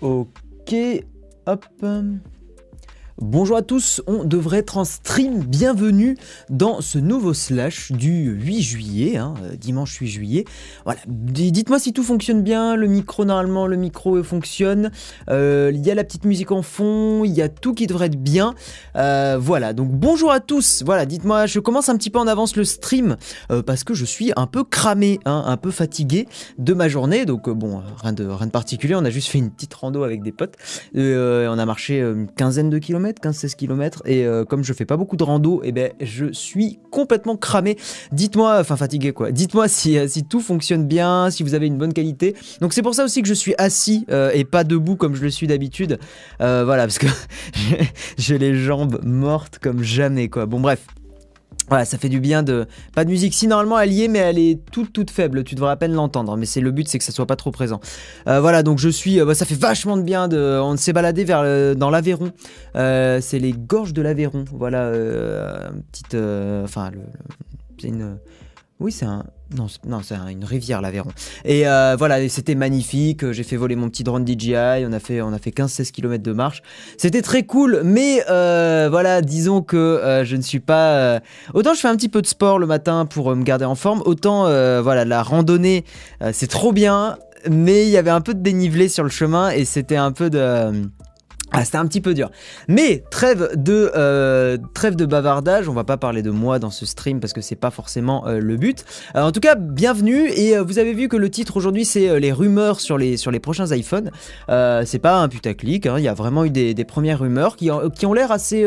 Ok, hop. Bonjour à tous, on devrait être en stream. Bienvenue dans ce nouveau slash du 8 juillet, hein, euh, dimanche 8 juillet. Voilà, dites-moi si tout fonctionne bien. Le micro, normalement, le micro fonctionne. Euh, Il y a la petite musique en fond, il y a tout qui devrait être bien. Euh, voilà, donc bonjour à tous. Voilà, dites-moi, je commence un petit peu en avance le stream euh, parce que je suis un peu cramé, hein, un peu fatigué de ma journée. Donc euh, bon, euh, rien de, rien de particulier. On a juste fait une petite rando avec des potes. Euh, on a marché euh, une quinzaine de kilomètres, 15-16 kilomètres. Et euh, comme je fais pas beaucoup de rando, et ben je suis complètement cramé. Dites-moi, enfin fatigué quoi. Dites-moi si, euh, si tout fonctionne bien, si vous avez une bonne qualité. Donc c'est pour ça aussi que je suis assis euh, et pas debout comme je le suis d'habitude. Voilà, parce que j'ai les jambes mortes comme jamais quoi. Bon bref. Voilà, ça fait du bien de. Pas de musique. Si normalement elle y est, mais elle est toute toute faible. Tu devrais à peine l'entendre. Mais c'est le but, c'est que ça soit pas trop présent. Euh, voilà, donc je suis. euh, bah, ça fait vachement de bien. De... On s'est baladé vers le- dans l'Aveyron. Euh, c'est les gorges de l'Aveyron. Voilà, une petite. Enfin, le- c'est une. Oui, c'est un. Non, non, c'est un- une rivière, l'Aveyron. Et euh, voilà, c'était magnifique. J'ai fait voler mon petit drone DJI. On a fait, on a fait 15-16 km de marche. C'était très cool, mais euh, voilà, disons que euh, je ne suis pas. Autant je fais un petit peu de sport le matin pour me garder en forme, autant voilà, la randonnée, c'est trop bien, mais il y avait un peu de dénivelé sur le chemin et c'était un peu de. Ah, c'était un petit peu dur. Mais trêve de euh, trêve de bavardage. On va pas parler de moi dans ce stream parce que c'est pas forcément euh, le but. Euh, en tout cas, bienvenue. Et vous avez vu que le titre aujourd'hui c'est les rumeurs sur les prochains iPhones. C'est pas un putaclic. hein. Il y a vraiment eu des, premières rumeurs qui, ont- l'air assez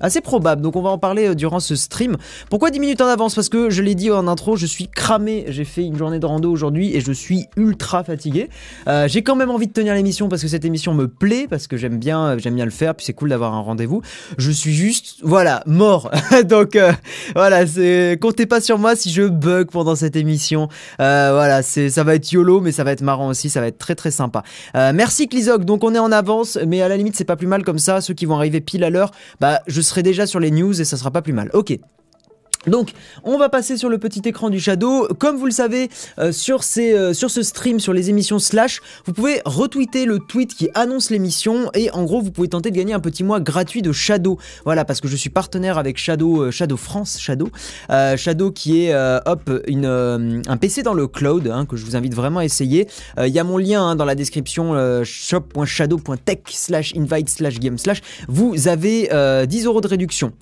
assez probables. Donc on va en parler euh, durant ce stream. Pourquoi 10 minutes en avance? Parce que je l'ai dit en intro, je suis cramé. J'ai fait une journée de rando aujourd'hui et je suis ultra fatigué. Euh, j'ai quand même envie de tenir l'émission parce que cette émission me plaît, parce que j'aime bien, j'aime bien le faire, puis c'est cool d'avoir un rendez-vous. Je suis juste, voilà, mort. Donc euh, voilà, comptez pas sur moi si je bug pendant cette émission. Euh, voilà, ça va être yolo, mais ça va être marrant aussi, ça va être très très sympa. Euh, merci Clizog. Donc on est en avance, mais à la limite c'est pas plus mal comme ça. Ceux qui vont arriver pile à l'heure, bah je serai déjà sur les news et ça sera pas plus mal. Ok. Donc, on va passer sur le petit écran du Shadow. Comme vous le savez, euh, euh, sur ce stream, sur les émissions Slash, vous pouvez retweeter le tweet qui annonce l'émission et en gros, vous pouvez tenter de gagner un petit mois gratuit de Shadow. Voilà, parce que je suis partenaire avec Shadow, euh, France, Shadow. Shadow qui est, un PC dans le cloud hein, que je vous invite vraiment à essayer. Il y a mon lien hein, dans la description shop.shadow.tech slash invite slash game slash. Vous avez euh, 10 euros de réduction.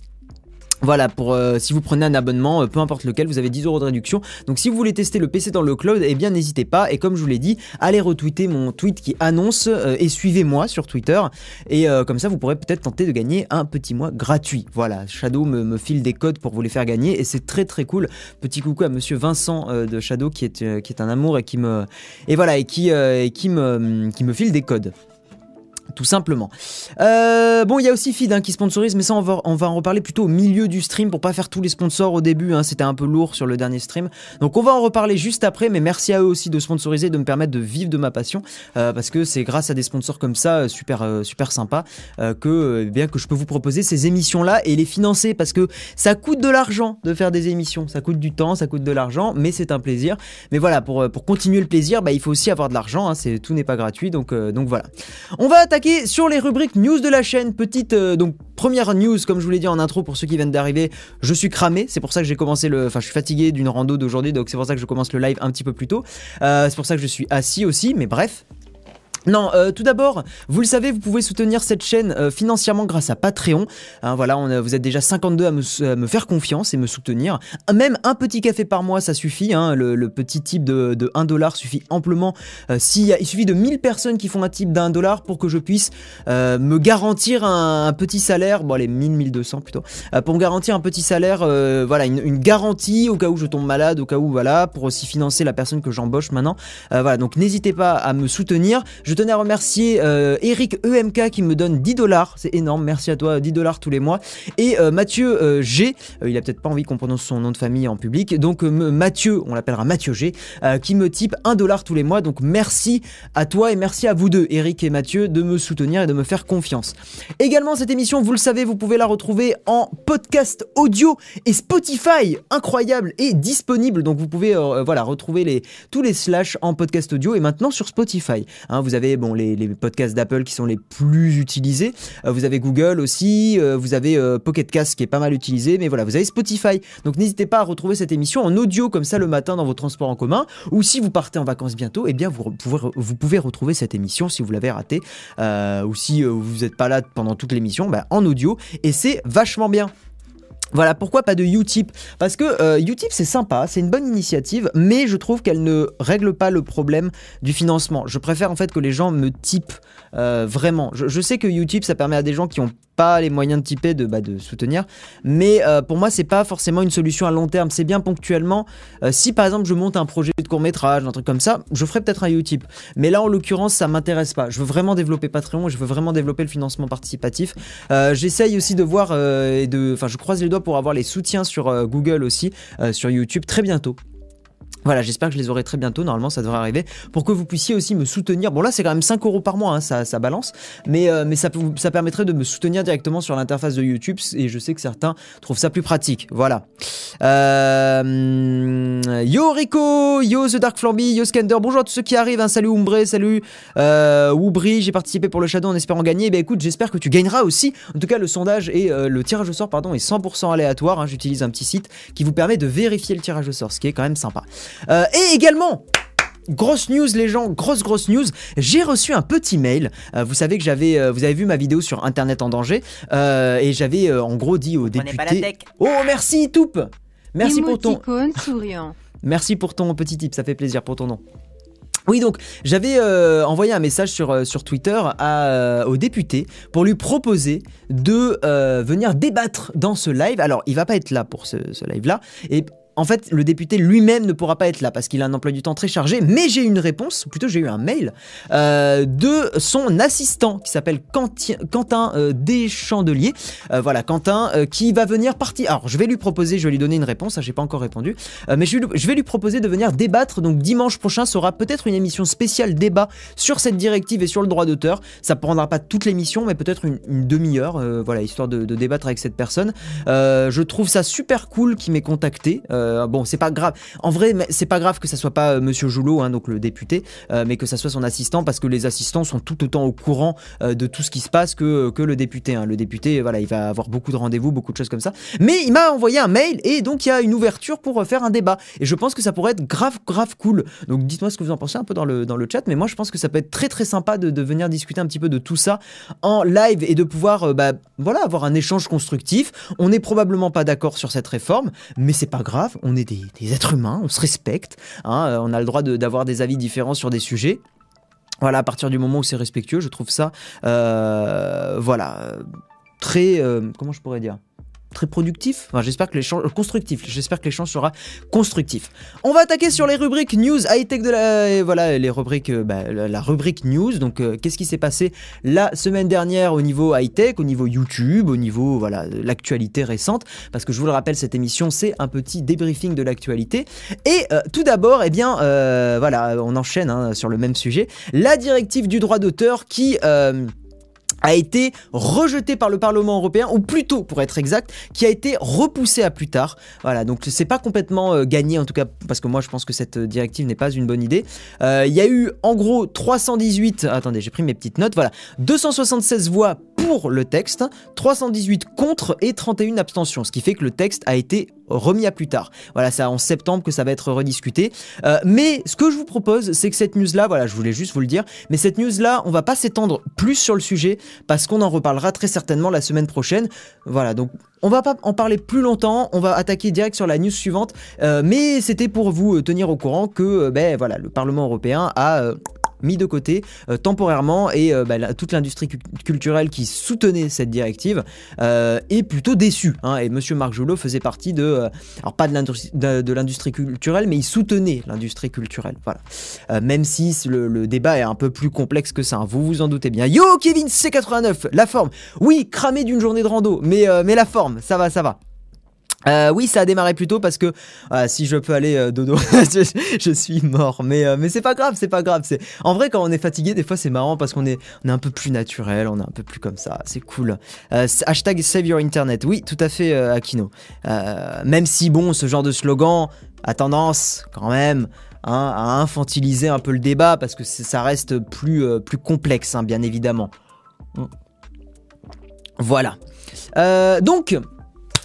Voilà, pour euh, si vous prenez un abonnement, euh, peu importe lequel, vous avez 10 euros de réduction. Donc si vous voulez tester le PC dans le cloud, eh bien n'hésitez pas. Et comme je vous l'ai dit, allez retweeter mon tweet qui annonce euh, et suivez-moi sur Twitter. Et comme ça, vous pourrez peut-être tenter de gagner un petit mois gratuit. Voilà, Shadow me, me file des codes pour vous les faire gagner et c'est très très cool. Petit coucou à Monsieur Vincent de Shadow qui est un amour et qui me et voilà et qui et me qui me file des codes tout simplement. Euh, bon, il y a aussi Feed hein, qui sponsorise, mais ça on va, on va en reparler plutôt au milieu du stream pour pas faire tous les sponsors au début. hein, C'était un peu lourd sur le dernier stream, donc on va en reparler juste après. Mais merci à eux aussi de sponsoriser, de me permettre de vivre de ma passion, euh, parce que c'est grâce à des sponsors comme ça, euh, super super sympa, que eh bien que je peux vous proposer ces émissions là et les financer, parce que ça coûte de l'argent de faire des émissions, ça coûte du temps, ça coûte de l'argent, mais c'est un plaisir. Mais voilà, pour pour continuer le plaisir, bah, il faut aussi avoir de l'argent. hein, tout n'est pas gratuit, donc donc voilà. On va attaquer sur les rubriques news de la chaîne. Petite euh, donc première news, comme je vous l'ai dit en intro pour ceux qui viennent d'arriver, je suis cramé. C'est pour ça que j'ai commencé le, enfin je suis fatigué d'une rando d'aujourd'hui, donc c'est pour ça que je commence le live un petit peu plus tôt. Euh, c'est pour ça que je suis assis aussi, mais bref. Non, euh, tout d'abord, vous le savez, vous pouvez soutenir cette chaîne euh, financièrement grâce à Patreon. Hein, voilà, a- vous êtes déjà 52 à me, à me faire confiance et me soutenir. Même un petit café par mois, ça suffit. hein, le, petit type de, de 1 dollar suffit amplement. Euh, il suffit de 1000 personnes qui font un type d'un dollar pour que je puisse euh, me garantir un, petit salaire. Bon, allez, 1000, 1200 plutôt. Euh, pour me garantir un petit salaire, euh, voilà, une, garantie au cas où je tombe malade, au cas où, voilà, pour aussi financer la personne que j'embauche maintenant. Euh, voilà, donc n'hésitez pas à me soutenir. Tenais à remercier euh, Eric EMK qui me donne 10 dollars. C'est énorme, merci à toi, 10 dollars tous les mois. Et euh, Mathieu euh, G, il a peut-être pas envie qu'on prononce son nom de famille en public. Donc Mathieu, on l'appellera Mathieu G, qui me type 1 dollar tous les mois. Donc merci à toi et merci à vous deux, Eric et Mathieu, de me soutenir et de me faire confiance. Également, cette émission, vous le savez, vous pouvez la retrouver en podcast audio et Spotify, incroyable et disponible. Donc vous pouvez voilà retrouver les, tous les slash en podcast audio et maintenant sur Spotify. Hein, vous avez bon, les, les podcasts d'Apple qui sont les plus utilisés. Euh, vous avez Google aussi. euh, vous avez euh, Pocket Cast qui est pas mal utilisé. Mais voilà, vous avez Spotify. Donc n'hésitez pas à retrouver cette émission en audio comme ça le matin dans vos transports en commun. Ou si vous partez en vacances bientôt, eh bien vous pouvez, vous pouvez retrouver cette émission si vous l'avez ratée. Ou si vous n'êtes pas là pendant toute l'émission, bah, en audio. Et c'est vachement bien. Voilà, pourquoi pas de Utip Parce que euh, Utip c'est sympa, c'est une bonne initiative, mais je trouve qu'elle ne règle pas le problème du financement. Je préfère en fait que les gens me typent euh, vraiment. Je, je sais que Utip ça permet à des gens qui ont pas les moyens de typer de, bah, soutenir, mais euh, pour moi c'est pas forcément une solution à long terme. C'est bien ponctuellement. Euh, si par exemple je monte un projet de court métrage, un truc comme ça, je ferai peut-être un Utip. Mais là en l'occurrence ça m'intéresse pas. Je veux vraiment développer Patreon, je veux vraiment développer le financement participatif. Euh, J'essaye aussi de voir et de, enfin je croise les doigts pour avoir les soutiens sur Google aussi, sur YouTube très bientôt. Voilà, j'espère que je les aurai très bientôt. Normalement, ça devrait arriver pour que vous puissiez aussi me soutenir. Bon, là, c'est quand même 5 euros par mois, hein, ça, ça balance, mais, euh, mais ça, ça permettrait de me soutenir directement sur l'interface de YouTube et je sais que certains trouvent ça plus pratique. Voilà. Euh, yo Rico, yo The Dark Flamby, yo Skander. Bonjour à tous ceux qui arrivent. hein. Salut Umbre, salut euh, Woubri. J'ai participé pour le Shadow en espérant gagner. Eh ben écoute, j'espère que tu gagneras aussi. En tout cas, le sondage et euh, le tirage au sort, pardon, est 100% aléatoire. hein. J'utilise un petit site qui vous permet de vérifier le tirage au sort, ce qui est quand même sympa. Euh, et également. Grosse news les gens, grosse grosse news. J'ai reçu un petit mail. Euh, vous savez que j'avais, euh, vous avez vu ma vidéo sur Internet en danger euh, et j'avais euh, en gros dit aux Prenez pas la députés. tech. Oh merci Toupe. Merci pour ton, souriant. Merci pour ton petit tip, ça fait plaisir pour ton nom. Oui, donc j'avais euh, envoyé un message sur, euh, sur Twitter à, euh, au député pour lui proposer de euh, venir débattre dans ce live. Alors, il va pas être là pour ce, ce live-là. Et en fait, le député lui-même ne pourra pas être là parce qu'il a un emploi du temps très chargé. Mais j'ai une réponse, ou plutôt j'ai eu un mail, euh, de son assistant qui s'appelle Quentin, euh, Deschandelier. Euh, voilà, Quentin qui va venir partir. Alors, je vais lui proposer, je vais lui donner une réponse. hein, j'ai pas encore répondu. Mais je, vais lui- proposer de venir débattre. Donc dimanche prochain sera peut-être une émission spéciale débat sur cette directive et sur le droit d'auteur. Ça prendra pas toute l'émission, mais peut-être une, demi-heure, voilà, histoire de, débattre avec cette personne. Je trouve ça super cool qu'il m'ait contacté. Bon, c'est pas grave. En vrai, c'est pas grave que ça soit pas euh, Monsieur Joulot, hein, donc le député, euh, mais que ça soit son assistant, parce que les assistants sont tout autant au courant euh, de tout ce qui se passe que, le député. hein. Le député, voilà, il va avoir beaucoup de rendez-vous, beaucoup de choses comme ça. Mais il m'a envoyé un mail et donc il y a une ouverture pour euh, faire un débat. Et je pense que ça pourrait être grave, grave cool. Donc dites-moi ce que vous en pensez un peu dans le, chat. Mais moi, je pense que ça peut être très, très sympa de, venir discuter un petit peu de tout ça en live et de pouvoir, euh, bah, voilà, avoir un échange constructif. On n'est probablement pas d'accord sur cette réforme, mais c'est pas grave. On est des, êtres humains, on se respecte. hein, euh, on a le droit d'avoir des avis différents sur des sujets. Voilà, à partir du moment où c'est respectueux, je trouve ça, euh, voilà, euh, très, comment je pourrais dire? Très productif. Enfin, j'espère que l'échange constructif. J'espère que l'échange sera constructif. On va attaquer sur les rubriques news high tech de la voilà les rubriques euh, bah, la, rubrique news. Donc euh, qu'est-ce qui s'est passé la semaine dernière au niveau high tech, au niveau YouTube, au niveau voilà l'actualité récente? Parce que je vous le rappelle cette émission c'est un petit débriefing de l'actualité et euh, tout d'abord eh bien voilà on enchaîne hein, sur le même sujet la directive du droit d'auteur qui a été rejeté par le Parlement européen, ou plutôt, pour être exact, qui a été repoussé à plus tard. Voilà, donc c'est pas complètement euh, gagné, en tout cas, parce que moi je pense que cette euh, directive n'est pas une bonne idée. Euh, Il y a eu en gros 318, attendez, j'ai pris mes petites notes, voilà, 276 voix pour le texte, 318 contre et 31 abstentions, ce qui fait que le texte a été remis à plus tard. Voilà, c'est en septembre que ça va être rediscuté. Euh, mais ce que je vous propose, c'est que cette news-là, voilà, je voulais juste vous le dire, mais cette news-là, on va pas s'étendre plus sur le sujet parce qu'on en reparlera très certainement la semaine prochaine. Voilà, donc on va pas en parler plus longtemps, on va attaquer direct sur la news suivante. Euh, mais c'était pour vous euh, tenir au courant que, ben voilà, le Parlement européen a mis de côté euh, temporairement et euh, bah, toute l'industrie cu- culturelle qui soutenait cette directive euh, est plutôt déçue. hein. et Monsieur Marc Joulot faisait partie de, alors pas de l'industrie culturelle, mais il soutenait l'industrie culturelle. Voilà. Même si le, débat est un peu plus complexe que ça, hein, vous vous en doutez bien. Yo Kevin C89, la forme. Oui, cramé d'une journée de rando, mais, mais la forme, ça va, ça va. Euh, oui, ça a démarré plus tôt parce que ah, si je peux aller euh, dodo, je, suis mort. Mais, euh, mais c'est pas grave, c'est pas grave. C'est en vrai quand on est fatigué, des fois c'est marrant parce qu'on est on est un peu plus naturel, on est un peu plus comme ça. C'est cool. Euh, hashtag Save Your Internet. Oui, tout à fait, euh, Akino. Euh, même si bon, ce genre de slogan a tendance quand même hein, à infantiliser un peu le débat parce que ça reste plus, euh, plus complexe, hein, bien évidemment. Voilà. Euh, donc,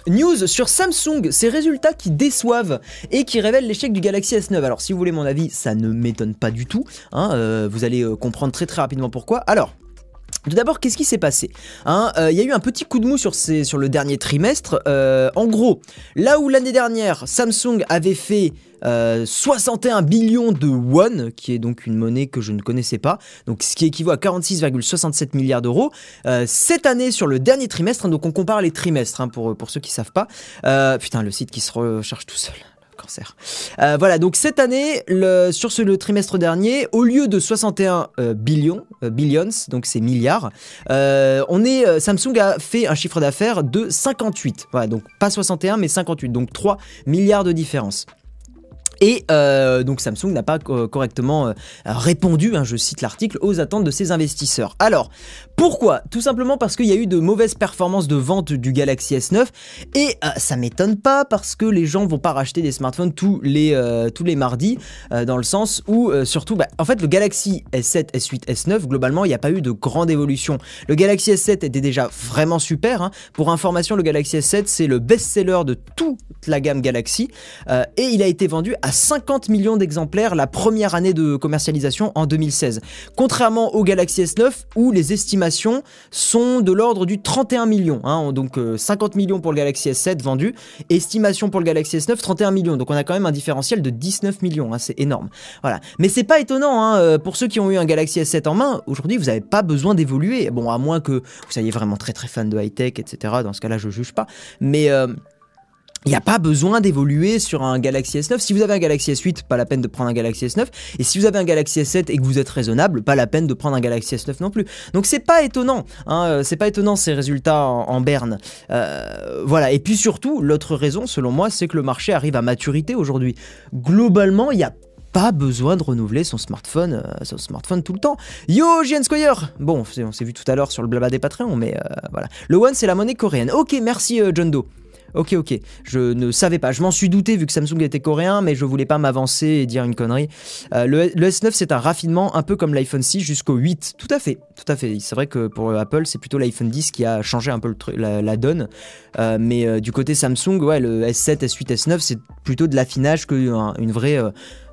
News sur Samsung, ces résultats qui déçoivent et qui révèlent l'échec du Galaxy S9. Alors si vous voulez mon avis, ça ne m'étonne pas du tout. Hein, euh, vous allez comprendre très très rapidement pourquoi. Alors, tout d'abord, qu'est-ce qui s'est passé hein, euh, Il y a eu un petit coup de mou sur, le dernier trimestre. Euh, en gros, là où l'année dernière, Samsung avait fait 61 euh, billions de won, qui est donc une monnaie que je ne connaissais pas, donc ce qui équivaut à 46,67 milliards d'euros. cette année, sur le dernier trimestre, hein, donc on compare les trimestres hein, pour, pour ceux qui savent pas. putain, le site qui se recharge tout seul cancer. Euh, voilà, donc cette année, sur ce, le trimestre dernier, au lieu de 61 euh, billions, euh, billions, donc c'est milliards, on est, Samsung a fait un chiffre d'affaires de 58. Voilà, donc pas 61 mais 58, donc 3 milliards de différence. Et euh, donc Samsung n'a pas correctement euh, répondu, hein, je cite l'article, aux attentes de ses investisseurs. Alors, pourquoi? Tout simplement parce qu'il y a eu de mauvaises performances de vente du Galaxy S9 et euh, ça m'étonne pas parce que les gens vont pas racheter des smartphones tous les, les mardis dans le sens où surtout, bah, en fait le Galaxy S7, S8, S9, globalement il n'y a pas eu de grande évolution. Le Galaxy S7 était déjà vraiment super. Hein. Pour information, le Galaxy S7 c'est le best-seller de toute la gamme Galaxy et il a été vendu à 50 millions d'exemplaires la première année de commercialisation en 2016. Contrairement au Galaxy S9 où les estimations sont de l'ordre du 31 millions. Hein. donc 50 euh, millions pour le Galaxy S7 vendus, estimation pour le Galaxy S9 31 millions. Donc on a quand même un différentiel de 19 millions. Hein. c'est énorme. Voilà. Mais c'est pas étonnant hein, euh, pour ceux qui ont eu un Galaxy S7 en main. Aujourd'hui vous n'avez pas besoin d'évoluer. Bon à moins que vous soyez vraiment très très fan de high tech etc. Dans ce cas-là je juge pas. Mais euh, il n'y a pas besoin d'évoluer sur un Galaxy S9. Si vous avez un Galaxy S8, pas la peine de prendre un Galaxy S9. Et si vous avez un Galaxy S7 et que vous êtes raisonnable, pas la peine de prendre un Galaxy S9 non plus. Donc c'est pas étonnant. Hein, euh, c'est pas étonnant ces résultats en, berne. Euh, voilà. Et puis surtout, l'autre raison, selon moi, c'est que le marché arrive à maturité aujourd'hui. Globalement, il y a pas besoin de renouveler son smartphone, euh, son smartphone tout le temps. Yo, JN Squire Bon, on s'est vu tout à l'heure sur le blabla des Patreons, mais voilà. Le One, c'est la monnaie coréenne. Ok, merci John Doe. Ok, ok. Je ne savais pas. Je m'en suis douté vu que Samsung était coréen, mais je voulais pas m'avancer et dire une connerie. Euh, le, S9, c'est un raffinement un peu comme l'iPhone 6 jusqu'au 8. Tout à fait. Tout à fait. C'est vrai que pour Apple, c'est plutôt l'iPhone 10 qui a changé un peu la, donne. Euh, mais euh, du côté Samsung, ouais, le S7, S8, S9, c'est plutôt de l'affinage qu'une vraie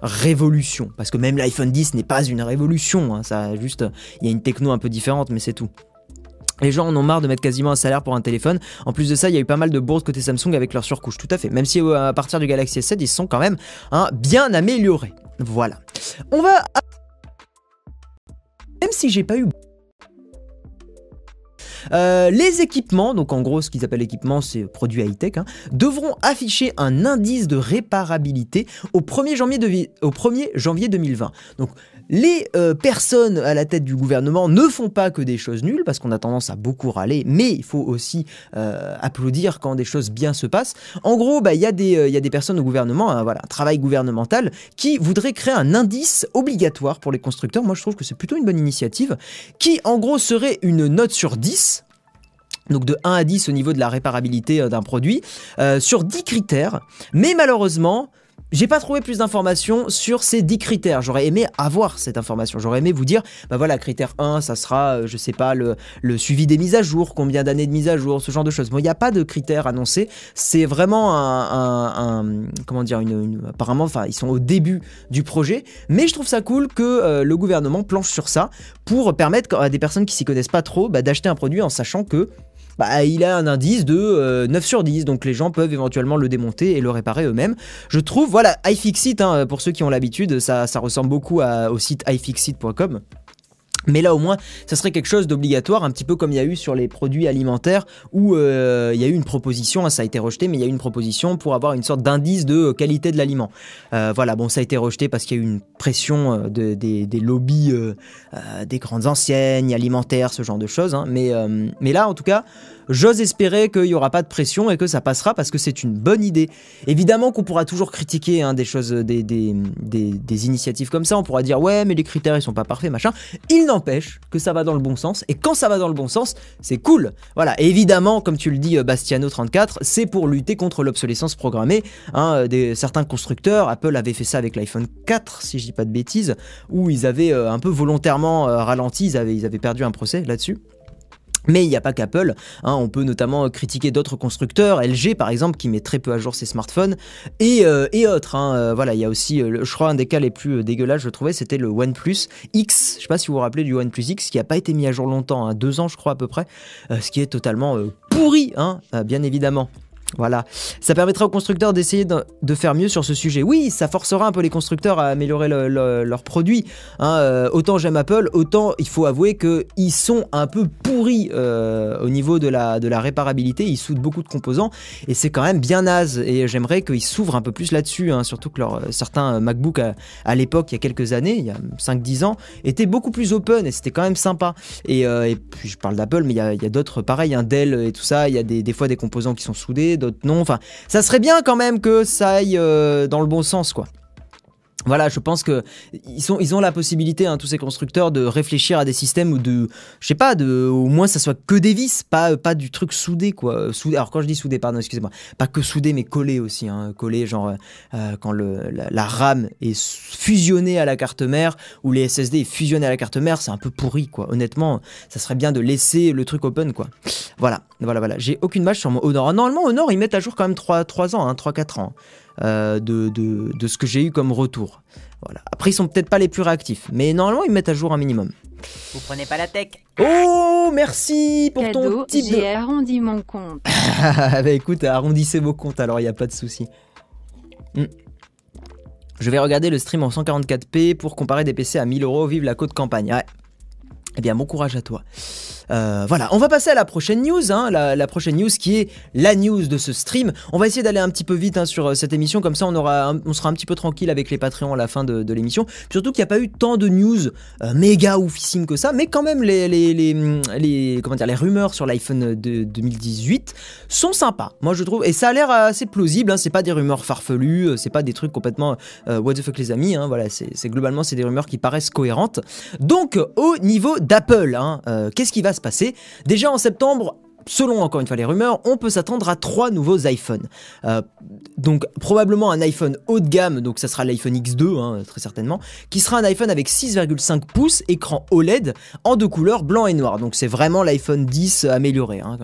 révolution. Parce que même l'iPhone 10 n'est pas une révolution. Hein. Ça juste, il y a une techno un peu différente, mais c'est tout. Les gens en ont marre de mettre quasiment un salaire pour un téléphone. En plus de ça, il y a eu pas mal de bourses côté Samsung avec leur surcouche. Tout à fait. Même si euh, à partir du Galaxy S7, ils sont quand même hein, bien améliorés. Voilà. On va. Même si j'ai pas eu euh, les équipements, donc en gros ce qu'ils appellent équipement, c'est produits high-tech, hein, devront afficher un indice de réparabilité au 1er janvier, au 1er janvier 2020. Donc les euh, personnes à la tête du gouvernement ne font pas que des choses nulles, parce qu'on a tendance à beaucoup râler, mais il faut aussi euh, applaudir quand des choses bien se passent. En gros, bah, il y, a des personnes au gouvernement, hein, un travail gouvernemental, qui voudraient créer un indice obligatoire pour les constructeurs. Moi, je trouve que c'est plutôt une bonne initiative, qui en gros serait une note sur 10 donc de 1 à 10 au niveau de la réparabilité euh, d'un produit, sur 10 critères. Mais malheureusement, j'ai pas trouvé plus d'informations sur ces 10 critères. J'aurais aimé avoir cette information. J'aurais aimé vous dire, bah voilà, critère 1, ça sera, euh, je sais pas, le, suivi des mises à jour, combien d'années de mise à jour, ce genre de choses. Bon, il n'y a pas de critères annoncés. C'est vraiment un, comment dire, apparemment, enfin, ils sont au début du projet. Mais je trouve ça cool que euh, le gouvernement planche sur ça pour permettre à des personnes qui s'y connaissent pas trop bah, d'acheter un produit en sachant que bah, il a un indice de 9 euh, sur 10, donc les gens peuvent éventuellement le démonter et le réparer eux-mêmes. Je trouve, voilà, iFixit, hein, pour ceux qui ont l'habitude, ça, ça ressemble beaucoup au site iFixit.com. Mais là au moins, ça serait quelque chose d'obligatoire, un petit peu comme il y a eu sur les produits alimentaires, où euh, il y a eu une proposition, hein, ça a été rejeté, mais il y a eu une proposition pour avoir une sorte d'indice de qualité de l'aliment. Euh, voilà, bon, ça a été rejeté parce qu'il y a eu une pression euh, de, des, lobbies des grandes enseignes alimentaires, ce genre de choses. Hein. mais là, en tout cas, J'ose espérer qu'il n'y aura pas de pression et que ça passera parce que c'est une bonne idée. Évidemment qu'on pourra toujours critiquer hein, des choses, des, des, initiatives comme ça. On pourra dire ouais, mais les critères ils sont pas parfaits, machin. Il n'empêche que ça va dans le bon sens. Et quand ça va dans le bon sens, c'est cool. Voilà. Évidemment, comme tu le dis, Bastiano34, c'est pour lutter contre l'obsolescence programmée. Hein, des, certains constructeurs, Apple avait fait ça avec l'iPhone 4, si je dis pas de bêtises, où ils avaient un peu volontairement ralenti, ils avaient, ils avaient perdu un procès là-dessus. Mais il n'y a pas qu'Apple, hein. on peut notamment critiquer d'autres constructeurs, LG par exemple qui met très peu à jour ses smartphones, et, euh, autres. Hein. Euh, voilà, il y a aussi, euh, je crois, un des cas les plus dégueulasses, je trouvais, c'était le OnePlus X. Je sais pas si vous vous rappelez du OnePlus X qui n'a pas été mis à jour longtemps, hein, deux ans je crois à peu près, ce qui est totalement pourri, bien évidemment. Voilà, ça permettra aux constructeurs d'essayer de, faire mieux sur ce sujet. Oui, ça forcera un peu les constructeurs à améliorer leurs produits. Hein. Euh, autant j'aime Apple, autant il faut avouer qu'ils sont un peu pourris euh, au niveau de la, de réparabilité. Ils soudent beaucoup de composants et c'est quand même bien naze. Et j'aimerais qu'ils s'ouvrent un peu plus là-dessus. Hein. surtout que leur, certains MacBook à, l'époque, il y a quelques années, il y a 5-10 ans, étaient beaucoup plus open et c'était quand même sympa. Et, euh, puis je parle d'Apple, mais il y a, d'autres pareils, un Dell et tout ça. Il y a des, des fois des composants qui sont soudés d'autres non. Enfin, ça serait bien quand même que ça aille euh, dans le bon sens, quoi. Voilà, je pense que ils, ont la possibilité, hein, tous ces constructeurs, de réfléchir à des systèmes ou de, je sais pas, de, au moins ça soit que des vis, pas, du truc soudé, quoi. Soudé, alors quand je dis soudé, pardon, excusez-moi, pas que soudé, mais collé aussi, hein, collé, genre euh, quand le, la, RAM est fusionnée à la carte mère ou les SSD est fusionné à la carte mère, c'est un peu pourri, quoi. Honnêtement, ça serait bien de laisser le truc open, quoi. Voilà, voilà, voilà. J'ai aucune match sur mon Honor. Normalement, Honor, ils mettent à jour quand même 3, 3 ans, hein, 3-4 ans. Euh, de, de, ce que j'ai eu comme retour. Voilà. Après, ils sont peut-être pas les plus réactifs, mais normalement, ils mettent à jour un minimum. Vous prenez pas la tech Oh, merci pour ton type j'ai arrondi mon compte. bah écoute, arrondissez vos comptes, alors il n'y a pas de souci. Hmm. Je vais regarder le stream en 144p pour comparer des PC à 1000 euros. Vive la côte campagne. Ouais. Eh bien, bon courage à toi. Euh, voilà, on va passer à la prochaine news, hein, la, prochaine news qui est la news de ce stream. On va essayer d'aller un petit peu vite hein, sur euh, cette émission, comme ça on, aura, on sera un petit peu tranquille avec les Patreons à la fin de, l'émission. Surtout qu'il n'y a pas eu tant de news euh, méga oufissimes que ça, mais quand même les, les, les, comment dire, les rumeurs sur l'iPhone de 2018 sont sympas, moi je trouve, et ça a l'air assez plausible, hein, c'est pas des rumeurs farfelues, c'est pas des trucs complètement what the fuck les amis, hein, voilà, c'est globalement c'est des rumeurs qui paraissent cohérentes. Donc au niveau d'Apple, qu'est-ce qui va se passer? Déjà en septembre, selon encore une fois les rumeurs, on peut s'attendre à trois nouveaux iPhones. Euh, donc probablement un iPhone haut de gamme, donc ça sera l'iPhone X2 hein, très certainement, qui sera un iPhone avec 6,5 pouces, écran OLED en deux couleurs blanc et noir. Donc c'est vraiment l'iPhone 10 amélioré. Hein.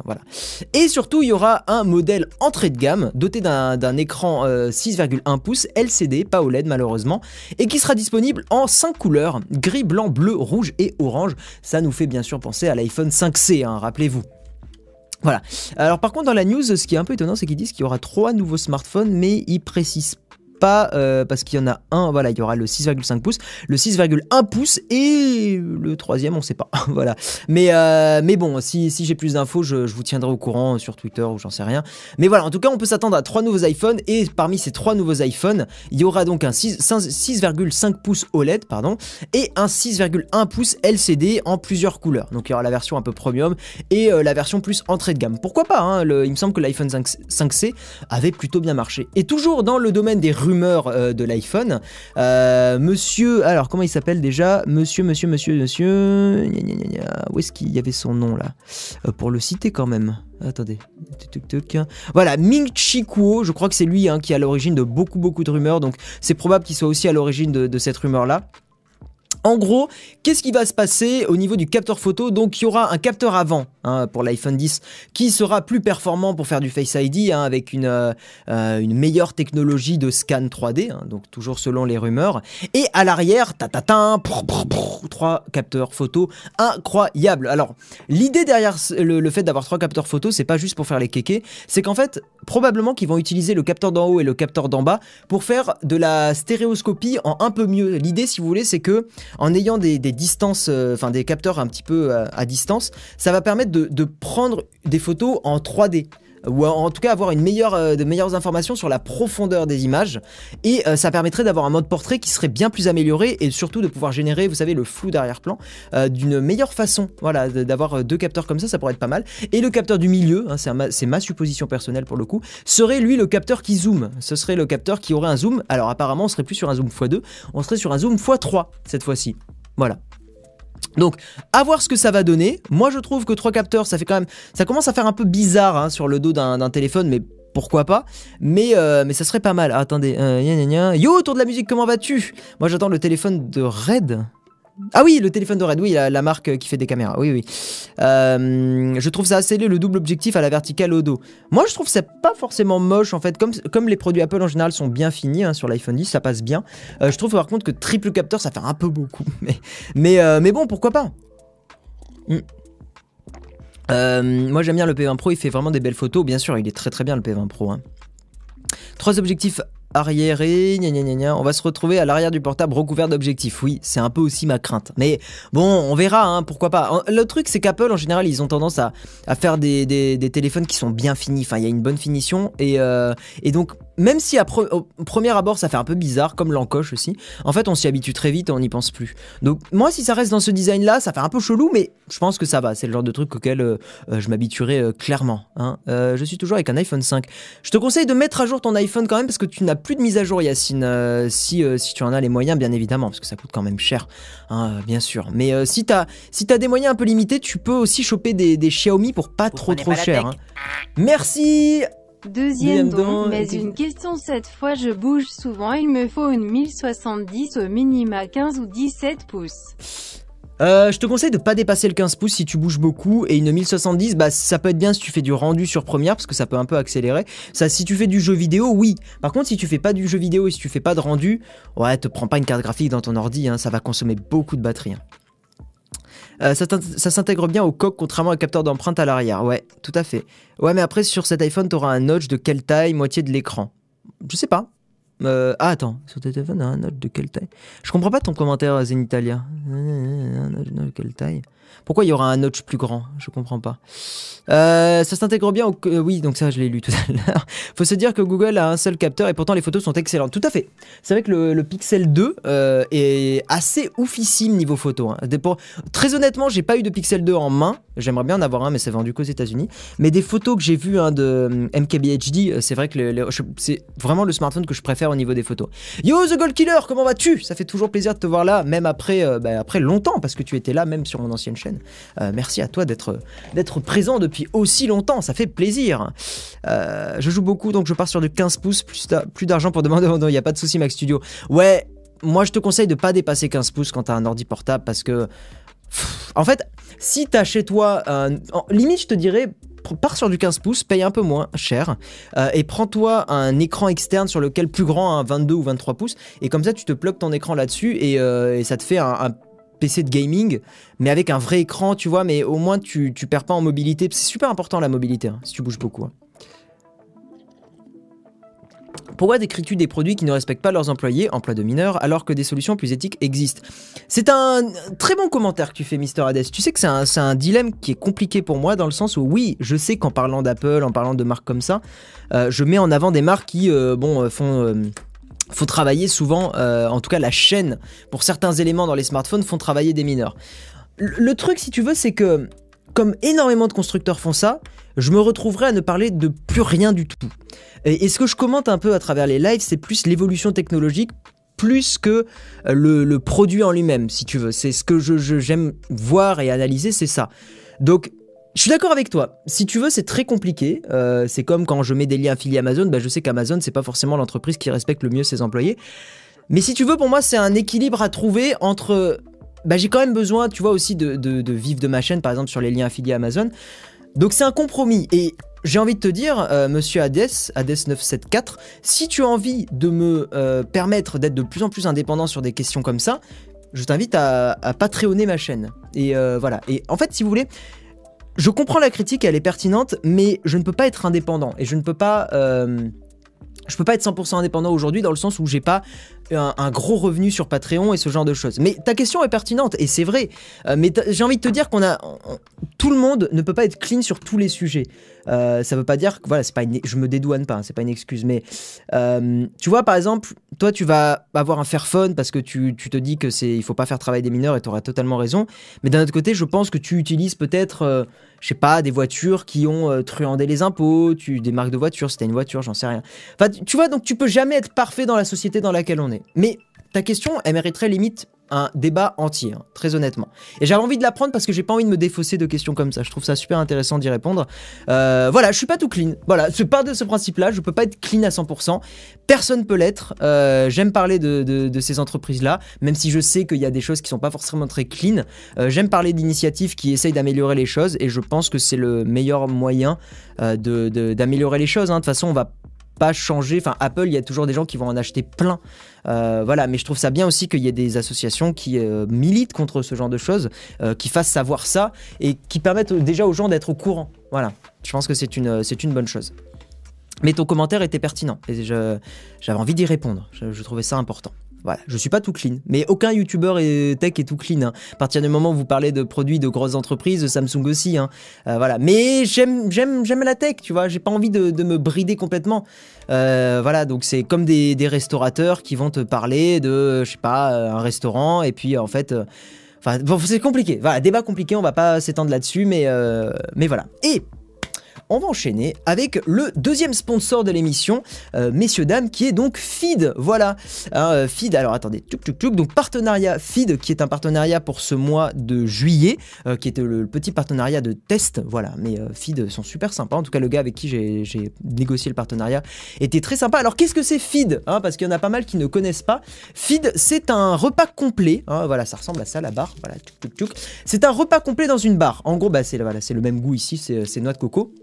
Et surtout il y aura un modèle entrée de gamme doté d'un écran 6,1 euh, pouces LCD, pas OLED malheureusement, et qui sera disponible en 5 couleurs gris, blanc, bleu, rouge et orange. Ça nous fait bien sûr penser à l'iPhone 5C, hein, rappelez-vous. Voilà. Alors par contre dans la news, ce qui est un peu étonnant, c'est qu'ils disent qu'il y aura trois nouveaux smartphones, mais ils précisent pas euh, parce qu'il y en a un, voilà, il y aura le 6,5 pouces, le 6,1 pouces et le troisième, on sait pas, voilà. Mais, euh, mais bon, si, si j'ai plus d'infos, je, vous tiendrai au courant sur Twitter ou j'en sais rien. Mais voilà, en tout cas, on peut s'attendre à trois nouveaux iPhones et parmi ces trois nouveaux iPhones, il y aura donc un 6,5 pouces OLED, pardon, et un 6,1 pouces LCD en plusieurs couleurs. Donc il y aura la version un peu premium et euh, la version plus entrée de gamme. Pourquoi pas hein, Il me semble que l'iPhone 5, c avait plutôt bien marché. Et toujours dans le domaine des euh, de l'iPhone. Euh, monsieur, alors comment il s'appelle déjà? Monsieur, monsieur, monsieur, monsieur. Où est-ce qu'il y avait son nom là? Euh, Pour le citer quand même. Attendez. Voilà, Ming Chi Kuo, je crois que c'est lui hein, qui est à l'origine de beaucoup beaucoup de rumeurs, donc c'est probable qu'il soit aussi à l'origine de cette rumeur là. En gros, qu'est-ce qui va se passer au niveau du capteur photo? Donc, il y aura un capteur avant hein, pour l'iPhone 10 qui sera plus performant pour faire du Face ID hein, avec une, euh, euh, une meilleure technologie de scan 3D, hein, donc toujours selon les rumeurs. Et à l'arrière, trois capteurs photo incroyables. Alors, l'idée derrière le, fait d'avoir trois capteurs photo, c'est pas juste pour faire les kékés, c'est qu'en fait, probablement qu'ils vont utiliser le capteur d'en haut et le capteur d'en bas pour faire de la stéréoscopie en un peu mieux. L'idée, si vous voulez, c'est que en ayant des, distances, euh, enfin des capteurs un petit peu euh, à, distance, ça va permettre de, prendre des photos en 3D ou en tout cas avoir une meilleure, euh, de meilleures informations sur la profondeur des images. Et ça permettrait d'avoir un mode portrait qui serait bien plus amélioré et surtout de pouvoir générer, vous savez, le flou d'arrière-plan d'une meilleure façon. Voilà, d'avoir deux capteurs comme ça, ça pourrait être pas mal. Et le capteur du milieu, hein, c'est ma supposition personnelle pour le coup, serait lui le capteur qui zoome. Ce serait le capteur qui aurait un zoom. Alors apparemment, on serait plus sur un zoom x2, on serait sur un zoom x3 cette fois-ci. Voilà. Donc, à voir ce que ça va donner. Moi, je trouve que trois capteurs, ça fait quand même, ça commence à faire un peu bizarre hein, sur le dos d'un téléphone, mais pourquoi pas mais, euh, mais ça serait pas mal. Ah, attendez, euh, yo, autour de la musique, comment vas-tu? Moi, j'attends le téléphone de Red. Ah oui, le téléphone de Red, oui, la, marque qui fait des caméras, oui, oui. Euh, je trouve ça assez laid, le double objectif à la verticale au dos. Moi, je trouve c'est pas forcément moche, en fait. Comme, les produits Apple en général sont bien finis hein, sur l'iPhone 10, ça passe bien. Euh, je trouve par contre que triple capteur, ça fait un peu beaucoup. Mais, mais, euh, mais bon, pourquoi pas? Hmm. moi j'aime bien le P20 Pro, il fait vraiment des belles photos. Bien sûr, il est très très bien le P20 Pro. Hein. Trois objectifs arriéré, gna gna gna gna. On va se retrouver à l'arrière du portable recouvert d'objectifs. Oui, c'est un peu aussi ma crainte. Mais bon, on verra, hein, pourquoi pas. Le truc, c'est qu'Apple, en général, ils ont tendance à, faire des, téléphones qui sont bien finis. Enfin, il y a une bonne finition. Et, euh, et donc, même si à au premier abord ça fait un peu bizarre, comme l'encoche aussi, en fait on s'y habitue très vite et on n'y pense plus. Donc moi si ça reste dans ce design là, ça fait un peu chelou, mais je pense que ça va. C'est le genre de truc auquel euh, euh, je m'habituerai euh, clairement. Hein. je suis toujours avec un iPhone 5. Je te conseille de mettre à jour ton iPhone quand même parce que tu n'as plus de mise à jour Yacine, si, si tu en as les moyens bien évidemment, parce que ça coûte quand même cher, hein, bien sûr. Mais si tu as, si as des moyens un peu limités, tu peux aussi choper des, Xiaomi pour pas trop trop cher. Hein. Merci Deuxième don, mais une question cette fois je bouge souvent, il me faut une 1070 au minima 15 ou 17 pouces. Euh, je te conseille de pas dépasser le 15 pouces si tu bouges beaucoup et une 1070 bah ça peut être bien si tu fais du rendu sur première parce que ça peut un peu accélérer. Ça si tu fais du jeu vidéo oui. Par contre si tu fais pas du jeu vidéo et si tu fais pas de rendu, ouais te prends pas une carte graphique dans ton ordi, hein, ça va consommer beaucoup de batterie. Hein. Euh, ça, s'intègre bien au coq contrairement au capteur d'empreinte à l'arrière. Ouais, tout à fait. Ouais, mais après sur cet iPhone, tu auras un notch de quelle taille? Moitié de l'écran. Je sais pas. Euh, ah, attends, sur ton téléphone, un notch de quelle taille? Je comprends pas ton commentaire, Zenitalia. Un notch de quelle taille? Pourquoi il y aura un notch plus grand? Je comprends pas. Euh, ça s'intègre bien au... Euh, oui, donc ça, je l'ai lu tout à l'heure. faut se dire que Google a un seul capteur et pourtant les photos sont excellentes. Tout à fait. C'est vrai que le, Pixel 2 euh, est assez oufissime niveau photo. Hein. Très honnêtement, j'ai pas eu de Pixel 2 en main. J'aimerais bien en avoir un, mais c'est vendu qu'aux États-Unis. Mais des photos que j'ai vues hein, de MKBHD, c'est vrai que c'est vraiment le smartphone que je préfère au niveau des photos. Yo, The Gold Killer, comment vas-tu? Ça fait toujours plaisir de te voir là, même après, bah, après longtemps, parce que tu étais là même sur mon ancienne chaîne. Euh, merci à toi d'être présent depuis aussi longtemps, ça fait plaisir. Euh, je joue beaucoup, donc je pars sur du 15 pouces, plus d'argent pour demander. Il n'y a pas de souci, Max Studio. Ouais, moi je te conseille de pas dépasser 15 pouces quand tu as un ordi portable parce que. en fait, si tu as chez toi. Un, limite, je te dirais, pars sur du 15 pouces, paye un peu moins cher euh, et prends-toi un écran externe sur lequel plus grand, un 22 ou 23 pouces, et comme ça tu te plugues ton écran là-dessus et, ça te fait un PC de gaming, mais avec un vrai écran, tu vois, mais au moins tu, tu perds pas en mobilité. C'est super important la mobilité, hein, si tu bouges beaucoup. Hein. Pourquoi décris-tu des produits qui ne respectent pas leurs employés, emploi de mineurs, alors que des solutions plus éthiques existent? C'est un très bon commentaire que tu fais, Mister Hades. Tu sais que c'est un, dilemme qui est compliqué pour moi, dans le sens où, oui, je sais qu'en parlant d'Apple, en parlant de marques comme ça, euh, je mets en avant des marques qui, euh, bon, euh, font travailler souvent, en tout cas la chaîne, pour certains éléments dans les smartphones, font travailler des mineurs. Le, truc, si tu veux, c'est que, comme énormément de constructeurs font ça, je me retrouverai à ne parler de plus rien du tout. Et, ce que je commente un peu à travers les lives, c'est plus l'évolution technologique plus que euh, le, produit en lui-même, si tu veux. C'est ce que j'aime voir et analyser, c'est ça. Donc, je suis d'accord avec toi. Si tu veux, c'est très compliqué. Euh, c'est comme quand je mets des liens affiliés Amazon. Bah, je sais qu'Amazon, c'est pas forcément l'entreprise qui respecte le mieux ses employés. Mais si tu veux, pour moi, c'est un équilibre à trouver entre. Bah, j'ai quand même besoin, tu vois, aussi de, vivre de ma chaîne, par exemple, sur les liens affiliés Amazon. Donc, c'est un compromis. Et j'ai envie de te dire, euh, monsieur Hades, Hades974, si tu as envie de me euh, permettre d'être de plus en plus indépendant sur des questions comme ça, je t'invite à, à patreonner ma chaîne. Et voilà. Et en fait, si vous voulez, je comprends la critique, elle est pertinente, mais je ne peux pas être indépendant et je ne peux pas. Euh, je peux pas être 100% indépendant aujourd'hui dans le sens où j'ai pas un, gros revenu sur Patreon et ce genre de choses. Mais ta question est pertinente et c'est vrai. Euh, mais j'ai envie de te dire qu'on a tout le monde ne peut pas être clean sur tous les sujets. Euh, ça veut pas dire que voilà, c'est pas je me dédouane pas, hein, c'est pas une excuse. Mais euh, tu vois, par exemple, toi, tu vas avoir un Fairphone parce que tu, tu te dis que c'est, il faut pas faire travailler des mineurs et tu auras totalement raison. Mais d'un autre côté, je pense que tu utilises peut-être, je sais pas, des voitures qui ont truandé les impôts, tu, des marques de voitures, c'était une voiture, j'en sais rien. Tu vois, donc tu peux jamais être parfait dans la société dans laquelle on est. Mais ta question, elle mériterait limite un débat entier, hein, très honnêtement. Et j'avais envie de l'apprendre parce que j'ai pas envie de me défausser de questions comme ça. Je trouve ça super intéressant d'y répondre. Euh, voilà, je suis pas tout clean. Voilà, je pars de ce principe-là. Je peux pas être clean à 100%. Personne peut l'être. Euh, j'aime parler de, ces entreprises-là, même si je sais qu'il y a des choses qui sont pas forcément très clean. Euh, j'aime parler d'initiatives qui essayent d'améliorer les choses et je pense que c'est le meilleur moyen d'améliorer les choses. Hein. De toute façon, on va pas changer. Enfin, Apple, il y a toujours des gens qui vont en acheter plein. Euh, voilà, mais je trouve ça bien aussi qu'il y ait des associations qui euh, militent contre ce genre de choses, euh, qui fassent savoir ça et qui permettent déjà aux gens d'être au courant. Voilà, je pense que c'est une, c'est une bonne chose. Mais ton commentaire était pertinent et j'avais envie d'y répondre. je trouvais ça important. Voilà, je suis pas tout clean. Mais aucun youtubeur tech est tout clean. Hein. À partir du moment où vous parlez de produits de grosses entreprises, Samsung aussi. Hein. Euh, voilà. Mais j'aime, j'aime, j'aime la tech, tu vois. J'ai pas envie de, me brider complètement. Euh, voilà, donc c'est comme des, restaurateurs qui vont te parler de, je sais pas, un restaurant et puis en fait. Euh, enfin, c'est compliqué. Voilà, débat compliqué, on va pas s'étendre là-dessus, mais, mais voilà. Et on va enchaîner avec le deuxième sponsor de l'émission, euh, messieurs, dames, qui est donc Feed. Voilà. Hein, euh, Feed, alors attendez, tuk tuk tuk. Donc partenariat Feed, qui est un partenariat pour ce mois de juillet, euh, qui était le, petit partenariat de test. Voilà, mais Feed sont super sympas. En tout cas, le gars avec qui j'ai négocié le partenariat était très sympa. Alors qu'est-ce que c'est Feed hein, Parce qu'il y en a pas mal qui ne connaissent pas. Feed, c'est un repas complet. Hein, voilà, ça ressemble à ça, la barre. Voilà. C'est un repas complet dans une barre. En gros, bah, c'est le même goût ici, c'est noix de coco.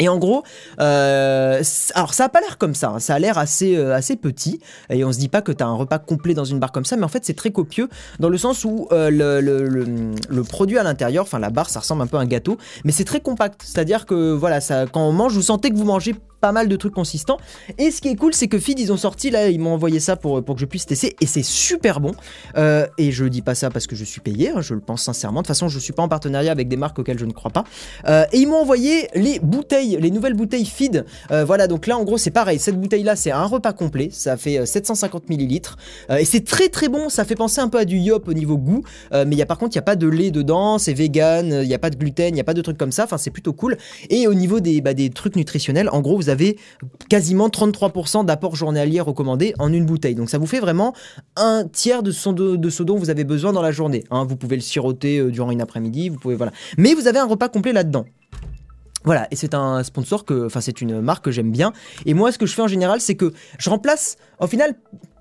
Et en gros, euh, alors ça a pas l'air comme ça, hein. ça a l'air assez, euh, petit, et on se dit pas que tu as un repas complet dans une barre comme ça, mais en fait c'est très copieux, dans le sens où euh, le, produit à l'intérieur, enfin la barre ça ressemble un peu à un gâteau, mais c'est très compact, c'est-à-dire que voilà, quand on mange, vous sentez que vous mangez pas mal de trucs consistants. Et ce qui est cool, c'est que Feed, ils ont sorti, là, ils m'ont envoyé ça pour, que je puisse tester, et c'est super bon. Euh, et je dis pas ça parce que je suis payé, hein, je le pense sincèrement. De toute façon, je suis pas en partenariat avec des marques auxquelles je ne crois pas. Euh, et ils m'ont envoyé les bouteilles, les nouvelles bouteilles Feed. Euh, voilà, donc là, en gros, c'est pareil. Cette bouteille-là, c'est un repas complet, ça fait 750 millilitres. et c'est très très bon, ça fait penser un peu à du Yop au niveau goût. mais y a, par contre, il n'y a pas de lait dedans, c'est vegan, il n'y a pas de gluten, il n'y a pas de trucs comme ça. Enfin, c'est plutôt cool. Et au niveau des, bah, des trucs nutritionnels, en gros, vous avez quasiment 33% d'apport journalier recommandé en une bouteille. Donc ça vous fait vraiment un tiers de ce, dont vous avez besoin dans la journée. Hein. vous pouvez le siroter euh, durant une après-midi, vous pouvez voilà. Mais vous avez un repas complet là-dedans. Voilà, et c'est un sponsor que, enfin c'est une marque que j'aime bien. Et moi, ce que je fais en général, c'est que je remplace, au final,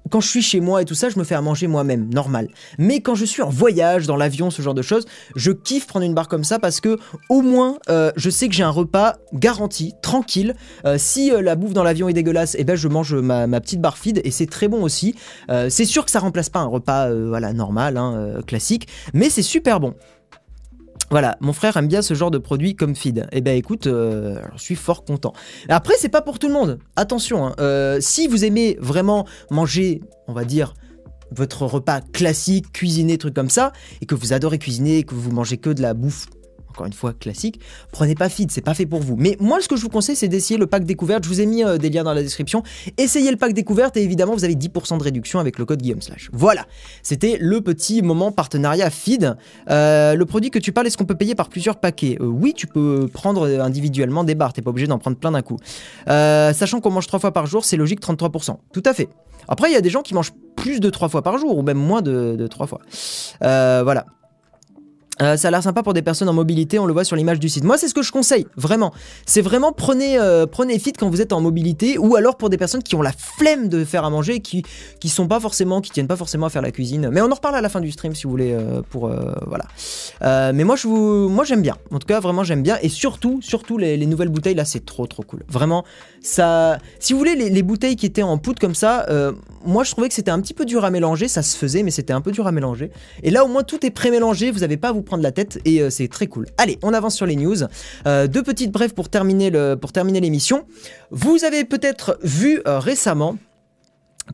quand je suis chez moi et tout ça, je me fais à manger moi-même, normal. Mais quand je suis en voyage, dans l'avion, ce genre de choses, je kiffe prendre une barre comme ça parce que au moins, euh, je sais que j'ai un repas garanti, tranquille. Euh, si euh, la bouffe dans l'avion est dégueulasse, et eh ben je mange ma, petite barre feed et c'est très bon aussi. c'est sûr que ça remplace pas un repas voilà normal, hein, classique, mais c'est super bon. Voilà, mon frère aime bien ce genre de produit comme feed. Eh ben écoute, euh, je suis fort content. Après, c'est pas pour tout le monde. Attention, hein. euh, si vous aimez vraiment manger, on va dire, votre repas classique, cuisiner, truc comme ça, et que vous adorez cuisiner, et que vous mangez que de la bouffe encore une fois classique, prenez pas feed, c'est pas fait pour vous. Mais moi, ce que je vous conseille, c'est d'essayer le pack découverte. Je vous ai mis euh, des liens dans la description. Essayez le pack découverte et évidemment, vous avez 10% de réduction avec le code Guillaume Slash. Voilà, c'était le petit moment partenariat feed. Euh, le produit que tu parles, est-ce qu'on peut payer par plusieurs paquets? Euh, Oui, tu peux prendre individuellement des barres, t'es pas obligé d'en prendre plein d'un coup. sachant qu'on mange trois fois par jour, c'est logique 33%. Tout à fait. Après, il y a des gens qui mangent plus de trois fois par jour ou même moins de trois fois. voilà. Euh, ça a l'air sympa pour des personnes en mobilité, on le voit sur l'image du site. Moi, c'est ce que je conseille, vraiment. C'est vraiment prenez, euh, prenez Fit quand vous êtes en mobilité, ou alors pour des personnes qui ont la flemme de faire à manger, qui qui sont pas forcément, qui tiennent pas forcément à faire la cuisine. Mais on en reparle à la fin du stream si vous voulez, euh, pour voilà. mais moi, je vous, moi j'aime bien. En tout cas, vraiment j'aime bien, et surtout, surtout les, nouvelles bouteilles là, c'est trop trop cool. Vraiment, ça. Si vous voulez les, les bouteilles qui étaient en poudre comme ça, moi je trouvais que c'était un petit peu dur à mélanger, ça se faisait, mais c'était un peu dur à mélanger. Et là, au moins tout est pré-mélangé, vous avez pas à vous prendre la tête et euh, c'est très cool. Allez, on avance sur les news. Euh, deux petites brèves pour terminer pour terminer l'émission. Vous avez peut-être vu euh, récemment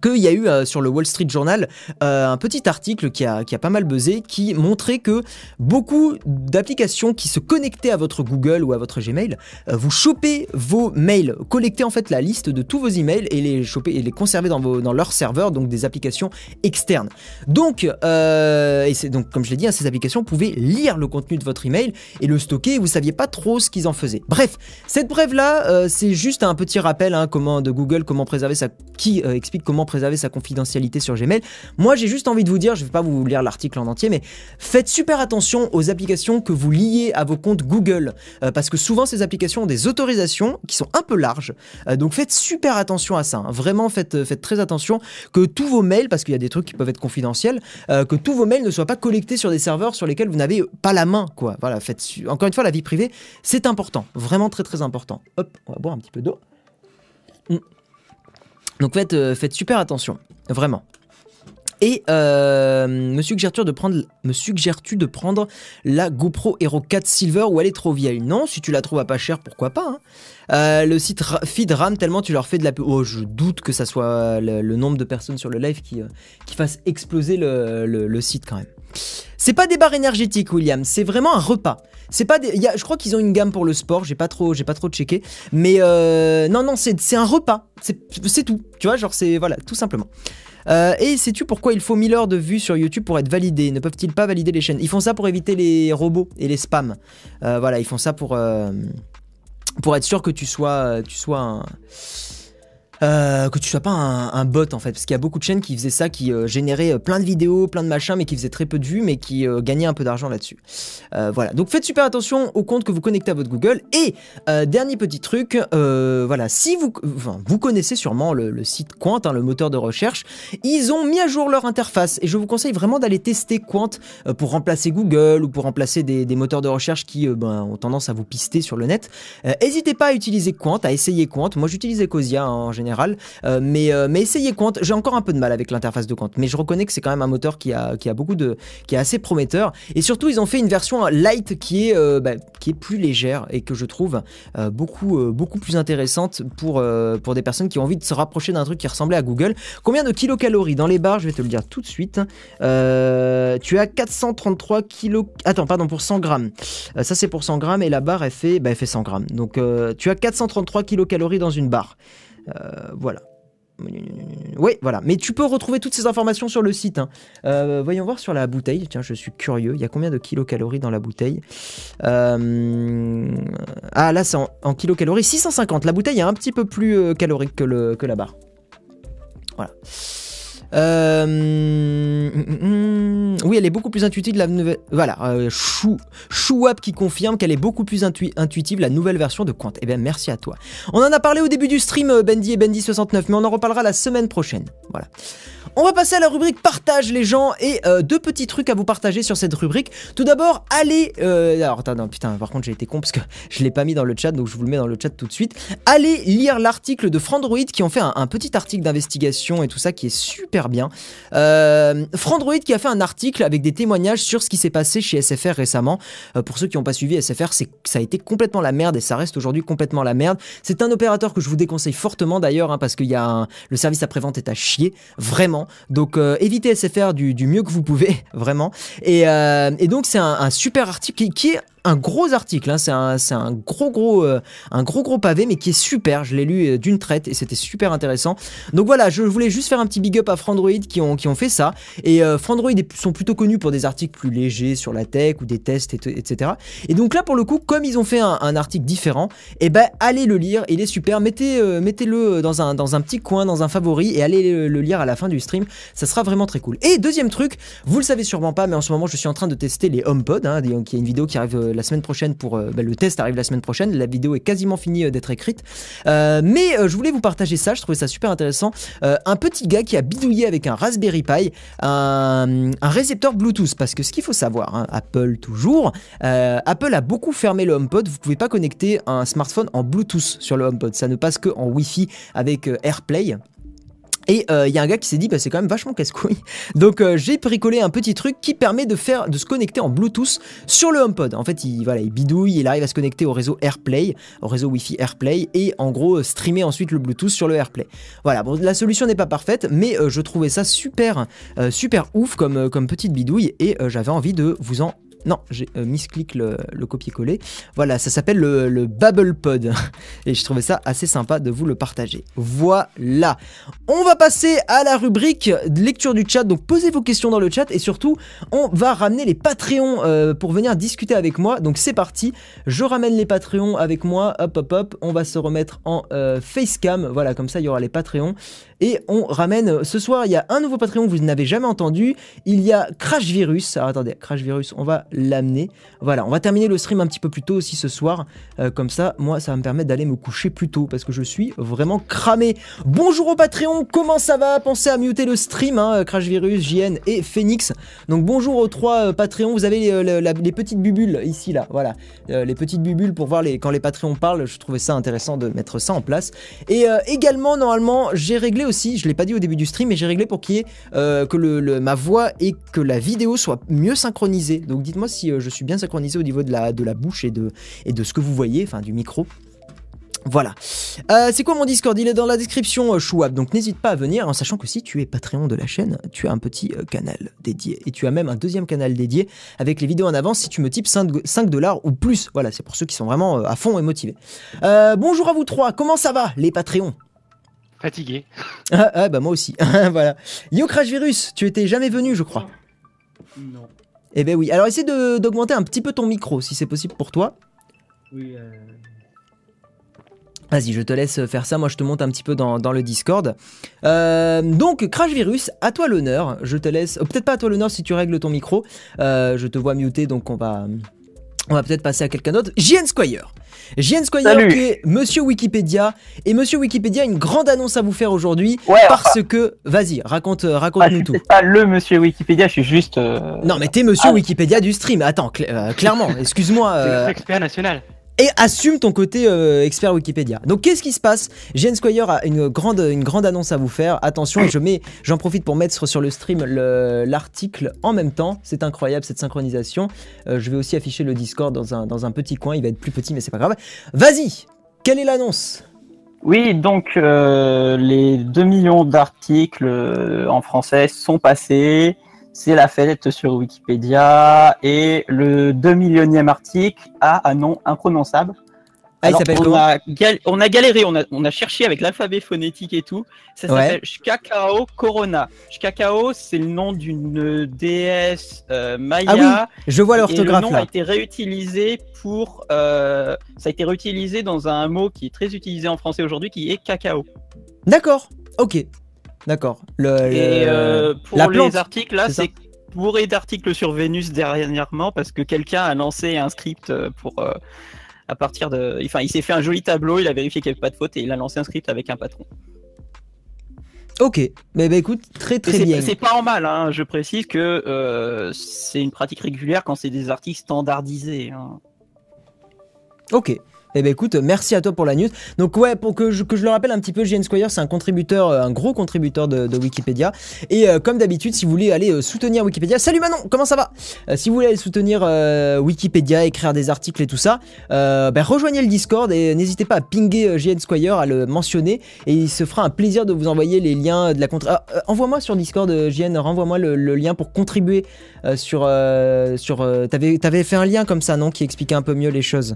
qu'il y a eu euh, sur le Wall Street Journal euh, un petit article qui a, qui a pas mal buzzé qui montrait que beaucoup d'applications qui se connectaient à votre Google ou à votre Gmail, euh, vous chopez vos mails, collectez en fait la liste de tous vos emails et les choper et les conserver dans, vos, dans leur serveur, donc des applications externes. Donc, et c'est donc comme je l'ai dit, hein, ces applications pouvaient lire le contenu de votre email et le stocker. Et vous saviez pas trop ce qu'ils en faisaient. Bref, cette brève là, c'est juste un petit rappel hein, comment de Google comment préserver ça, qui explique comment préserver sa confidentialité sur Gmail. Moi, j'ai juste envie de vous dire, je vais pas vous lire l'article en entier, mais faites super attention aux applications que vous liez à vos comptes Google, euh, parce que souvent ces applications ont des autorisations qui sont un peu larges. Euh, donc faites super attention à ça. Hein. Vraiment, faites, faites très attention que tous vos mails, parce qu'il y a des trucs qui peuvent être confidentiels, que tous vos mails ne soient pas collectés sur des serveurs sur lesquels vous n'avez pas la main, quoi. Voilà, faites encore une fois la vie privée, c'est important, vraiment très très important. Hop, on va boire un petit peu d'eau. Mm. Donc faites, euh, faites super attention, vraiment. Et euh, me suggères-tu de prendre, me suggères-tu de prendre la GoPro Hero 4 Silver ou elle est trop vieille? Non, si tu la trouves à pas cher, pourquoi pas. Hein. Euh, le site feed rame tellement tu leur fais de la Oh, je doute que ça soit le, nombre de personnes sur le live qui, qui fasse exploser le, le site quand même. C'est pas des barres énergétiques, William. C'est vraiment un repas. C'est pas des. je crois qu'ils ont une gamme pour le sport. J'ai pas trop, j'ai pas trop checké. Mais euh, non, non, c'est un repas. C'est tout. Tu vois, genre c'est voilà, tout simplement. Euh, et sais-tu pourquoi il faut 1000 heures de vues sur YouTube pour être validé? Ne peuvent-ils pas valider les chaînes? Ils font ça pour éviter les robots et les spams. Euh, voilà, ils font ça pour pour être sûr que tu sois tu sois euh, que tu sois pas un, bot en fait, parce qu'il y a beaucoup de chaînes qui faisaient ça, qui euh, généraient euh, plein de vidéos, plein de machins, mais qui faisaient très peu de vues, mais qui gagnaient un peu d'argent là-dessus. voilà, donc faites super attention au compte que vous connectez à votre Google. Et dernier petit truc, voilà, si vous, vous connaissez sûrement le, site Quant, hein, le moteur de recherche, ils ont mis à jour leur interface, et je vous conseille vraiment d'aller tester Quant pour remplacer Google ou pour remplacer des, moteurs de recherche qui ben, ont tendance à vous pister sur le net. N'hésitez pas à utiliser Quant, à essayer Quant. Moi, j'utilise Ecosia en général euh, mais, euh, mais essayez Quant. J'ai encore un peu de mal avec l'interface de Quant, mais je reconnais que c'est quand même un moteur qui a, qui a beaucoup de, qui est assez prometteur. Et surtout, ils ont fait une version light qui est, euh, bah, qui est plus légère et que je trouve beaucoup, beaucoup plus intéressante pour, pour des personnes qui ont envie de se rapprocher d'un truc qui ressemblait à Google. Combien de kilocalories dans les barres? Je vais te le dire tout de suite. tu as 433 kilos. Attends, pardon, pour 100 grammes. ça, c'est pour 100 grammes et la barre, elle fait, bah, elle fait 100 grammes. Donc, tu as 433 kilocalories dans une barre. Euh, voilà. Oui, voilà. Mais tu peux retrouver toutes ces informations sur le site. Hein. Euh, voyons voir sur la bouteille. Tiens, je suis curieux. Il y a combien de kilocalories dans la bouteille euh, Ah, là, c'est en, kilocalories. 650. La bouteille est un petit peu plus calorique que, le, que la barre. Voilà. Euh, mm, mm, mm. oui, elle est beaucoup plus intuitive la nouvelle. Voilà, euh, Chou, qui confirme qu'elle est beaucoup plus intuitive la nouvelle version de Quant. Eh bien, merci à toi. On en a parlé au début du stream, euh, Bendy et Bendy69, mais on en reparlera la semaine prochaine. Voilà. On va passer à la rubrique partage les gens et euh, deux petits trucs à vous partager sur cette rubrique. Tout d'abord, allez... Alors attends, non, putain, par contre j'ai été con parce que je l'ai pas mis dans le chat, donc je vous le mets dans le chat tout de suite. Allez lire l'article de Frandroid qui ont fait un, petit article d'investigation et tout ça qui est super bien. Euh, Frandroid qui a fait un article avec des témoignages sur ce qui s'est passé chez SFR récemment. Euh, pour ceux qui n'ont pas suivi SFR, ça a été complètement la merde et ça reste aujourd'hui complètement la merde. C'est un opérateur que je vous déconseille fortement d'ailleurs hein, parce qu'il y a le service après-vente est à chier, vraiment. Donc euh, évitez SFR du, mieux que vous pouvez, vraiment. Et, donc c'est un, un, super article qui, qui est un gros article, hein. c'est un, un, gros gros euh, un gros gros pavé mais qui est super, je l'ai lu euh, d'une traite et c'était super intéressant. Donc voilà, je voulais juste faire un petit big up à Frandroid qui ont, qui ont fait ça. Et euh, Frandroid sont plutôt connus pour des articles plus légers sur la tech ou des tests, etc. Et donc là pour le coup, comme ils ont fait un, article différent, et eh ben allez le lire, il est super, mettez, mettez-le dans un, dans un petit coin, dans un favori et allez le, lire à la fin du stream, ça sera vraiment très cool. Et deuxième truc, vous le savez sûrement pas, mais en ce moment je suis en train de tester les HomePod, hein, qui est une vidéo qui arrive la semaine prochaine pour euh, bah, le test arrive la semaine prochaine. La vidéo est quasiment finie euh, d'être écrite, euh, mais je voulais vous partager ça. Je trouvais ça super intéressant. un petit gars qui a bidouillé avec un Raspberry Pi un, récepteur Bluetooth, parce que ce qu'il faut savoir, hein, Apple toujours, Apple a beaucoup fermé le HomePod. Vous pouvez pas connecter un smartphone en Bluetooth sur le HomePod. Ça ne passe que en Wi-Fi avec AirPlay. Et il euh, y a un gars qui s'est dit bah c'est quand même vachement casse-couille. Donc euh, j'ai bricolé un petit truc qui permet de faire de se connecter en Bluetooth sur le HomePod. En fait, il voilà, il bidouille, il arrive à se connecter au réseau AirPlay, au réseau Wi-Fi AirPlay et en gros euh, streamer ensuite le Bluetooth sur le AirPlay. Voilà, bon la solution n'est pas parfaite, mais je trouvais ça super super ouf comme comme petite bidouille et j'avais envie de vous en Non, j'ai euh, misclick le, le copier-coller. Voilà, ça s'appelle le, le Bubble Pod. Et je trouvais ça assez sympa de vous le partager. Voilà. On va passer à la rubrique lecture du chat. Donc posez vos questions dans le chat et surtout, on va ramener les Patreons euh, pour venir discuter avec moi. Donc c'est parti. Je ramène les Patreons avec moi. Hop, hop, hop. On va se remettre en euh, facecam. Voilà, comme ça, il y aura les Patreons. Et on ramène, ce soir, il y a un nouveau Patreon que vous n'avez jamais entendu. Il y a Crash Virus. Alors attendez, Crash Virus, on va l'amener. Voilà, on va terminer le stream un petit peu plus tôt aussi ce soir. Euh, comme ça, moi, ça va me permettre d'aller me coucher plus tôt parce que je suis vraiment cramé. Bonjour au Patreon, comment ça va? Pensez à muter le stream, hein, Crash Virus, JN et Phoenix. Donc bonjour aux trois euh, Patreons. Vous avez les, petites bubules ici, là. Voilà, euh, les petites bubules pour voir les, quand les Patreons parlent. Je trouvais ça intéressant de mettre ça en place. Et également, normalement, j'ai réglé aussi je l'ai pas dit au début du stream, mais j'ai réglé pour qu'il y ait euh, que ma voix et que la vidéo soit mieux synchronisée. Donc dites-moi si euh, je suis bien synchronisé au niveau de la, de la bouche et de, et de ce que vous voyez, enfin du micro. Voilà. Euh, c'est quoi mon Discord? Il est dans la description, Chouab. Donc n'hésite pas à venir, en sachant que si tu es Patreon de la chaîne, tu as un petit canal dédié. Et tu as même un deuxième canal dédié avec les vidéos en avance si tu me types 5, dollars ou plus. Voilà, c'est pour ceux qui sont vraiment à fond et motivés. bonjour à vous trois, comment ça va les Patreons? Fatigué. Ah, ah, bah moi aussi. voilà. Yo Crash Virus, tu étais jamais venu, je crois. Non. Eh ben oui. Alors essaie d'augmenter un petit peu ton micro, si c'est possible pour toi. Oui. Euh... Vas-y, je te laisse faire ça. Moi, je te monte un petit peu dans, le Discord. Euh, donc, Crash Virus, à toi l'honneur. Je te laisse. Euh, peut-être pas à toi l'honneur si tu règles ton micro. Euh, je te vois muté, donc on va. On va peut-être passer à quelqu'un d'autre. JN Squire. JN Squire qui est Monsieur Wikipédia. Et Monsieur Wikipédia a une grande annonce à vous faire aujourd'hui. parce que, vas-y, raconte, euh, raconte-nous ah, tout. pas le Monsieur Wikipédia, je suis juste. Euh, non, mais t'es Monsieur ah. Wikipédia du stream. Attends, euh, clairement, excuse-moi. expert national et assume ton côté euh, expert Wikipédia. Donc qu'est-ce qui se passe? Jane Squire a une grande, annonce à vous faire. Attention, je mets, j'en profite pour mettre sur le stream l'article en même temps. C'est incroyable cette synchronisation. Euh, je vais aussi afficher le Discord dans un, dans un petit coin. Il va être plus petit, mais c'est pas grave. Vas-y, quelle est l'annonce? Oui, donc euh, les 2 millions d'articles en français sont passés c'est la fête sur Wikipédia et le 2 millionième article a un nom imprononçable. Ah, il s'appelle on, a on a galéré, on a, on a cherché avec l'alphabet phonétique et tout. Ça s'appelle Shkakao Corona. Shkakao, c'est le nom d'une déesse euh, maya. Ah oui, je vois l'orthographe Le nom a été réutilisé pour, euh, ça a été réutilisé dans un mot qui est très utilisé en français aujourd'hui, qui est cacao. D'accord. Ok. D'accord. Le, Et euh, pour les articles, là, c'est bourré d'articles sur Vénus dernièrement parce que quelqu'un a lancé un script euh, pour. Euh, à partir de. Enfin, il s'est fait un joli tableau, il a vérifié qu'il n'y avait pas de faute et il a lancé un script avec un patron. Ok, mais bah, écoute, très très bien. C'est pas en mal, hein. je précise que c'est une pratique régulière quand c'est des articles standardisés. Hein. Ok, eh ben écoute, merci à toi pour la news. Donc ouais, pour que je, que je le rappelle un petit peu, JN Squire, c'est un contributeur, euh, un gros contributeur de, Wikipédia. Et euh, comme d'habitude, si vous voulez aller euh, soutenir Wikipédia, salut Manon, comment ça va? Si vous voulez aller soutenir Wikipédia, écrire des articles et tout ça, ben rejoignez le Discord et n'hésitez pas à pinguer JN Squire, à le mentionner, et il se fera un plaisir de vous envoyer les liens de la contre. Ah, envoie-moi sur Discord, JN, renvoie-moi le, lien pour contribuer sur sur. T'avais avais fait un lien comme ça, non, qui expliquait un peu mieux les choses?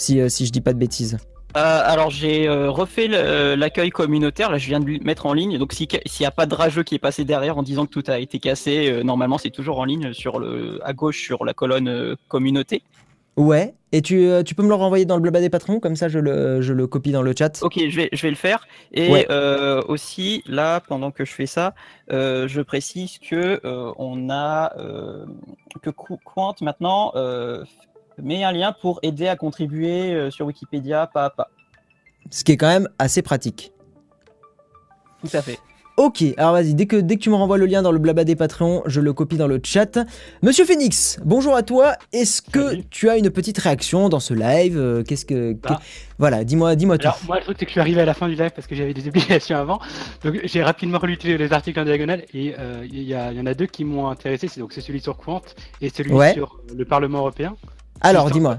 Si, euh, si je dis pas de bêtises. Euh, alors j'ai euh, refait l'accueil communautaire, là je viens de le mettre en ligne, donc s'il n'y a pas de rageux qui est passé derrière en disant que tout a été cassé, normalement c'est toujours en ligne sur le, à gauche sur la colonne communauté. Ouais, et tu, tu, peux me le renvoyer dans le blabla des patrons, comme ça je le, je le copie dans le chat. Ok, je vais, je vais le faire. Et aussi, là, pendant que je fais ça, je précise que on a que Quant maintenant mais un lien pour aider à contribuer euh, sur Wikipédia pas à pas. Ce qui est quand même assez pratique. Tout à fait. Ok, alors vas-y, dès que, dès que tu me renvoies le lien dans le blabla des Patreons, je le copie dans le chat. Monsieur Phoenix, bonjour à toi. Est-ce que tu as une petite réaction dans ce live euh, Qu'est-ce que. Bah. Voilà, dis-moi dis tout. Alors, moi, le truc, c'est que je suis arrivé à la fin du live parce que j'avais des obligations avant. Donc, j'ai rapidement relu les articles en diagonale et euh, il y, y, en a deux qui m'ont intéressé. C'est donc celui sur Quant et celui sur le Parlement européen. Alors, dis-moi.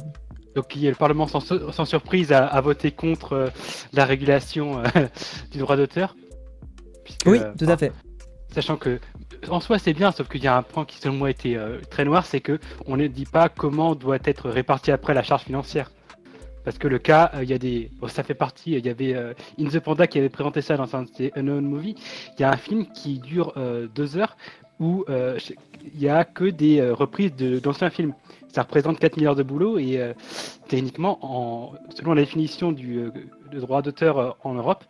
Donc, le Parlement, sans, surprise, a, voté contre euh, la régulation euh, du droit d'auteur. Oui, tout à fait. Sachant que en soi c'est bien, sauf qu'il y a un point qui selon moi était très noir, c'est que on ne dit pas comment doit être répartie après la charge financière. Parce que le cas, il y a des. ça fait partie. Il y avait In the Panda qui avait présenté ça dans un Unknown Movie. Il y a un film qui dure deux heures où il n'y a que des reprises d'anciens films ça représente 4 milliards de boulot et euh, techniquement, en, selon la définition du euh, droit d'auteur euh, en Europe,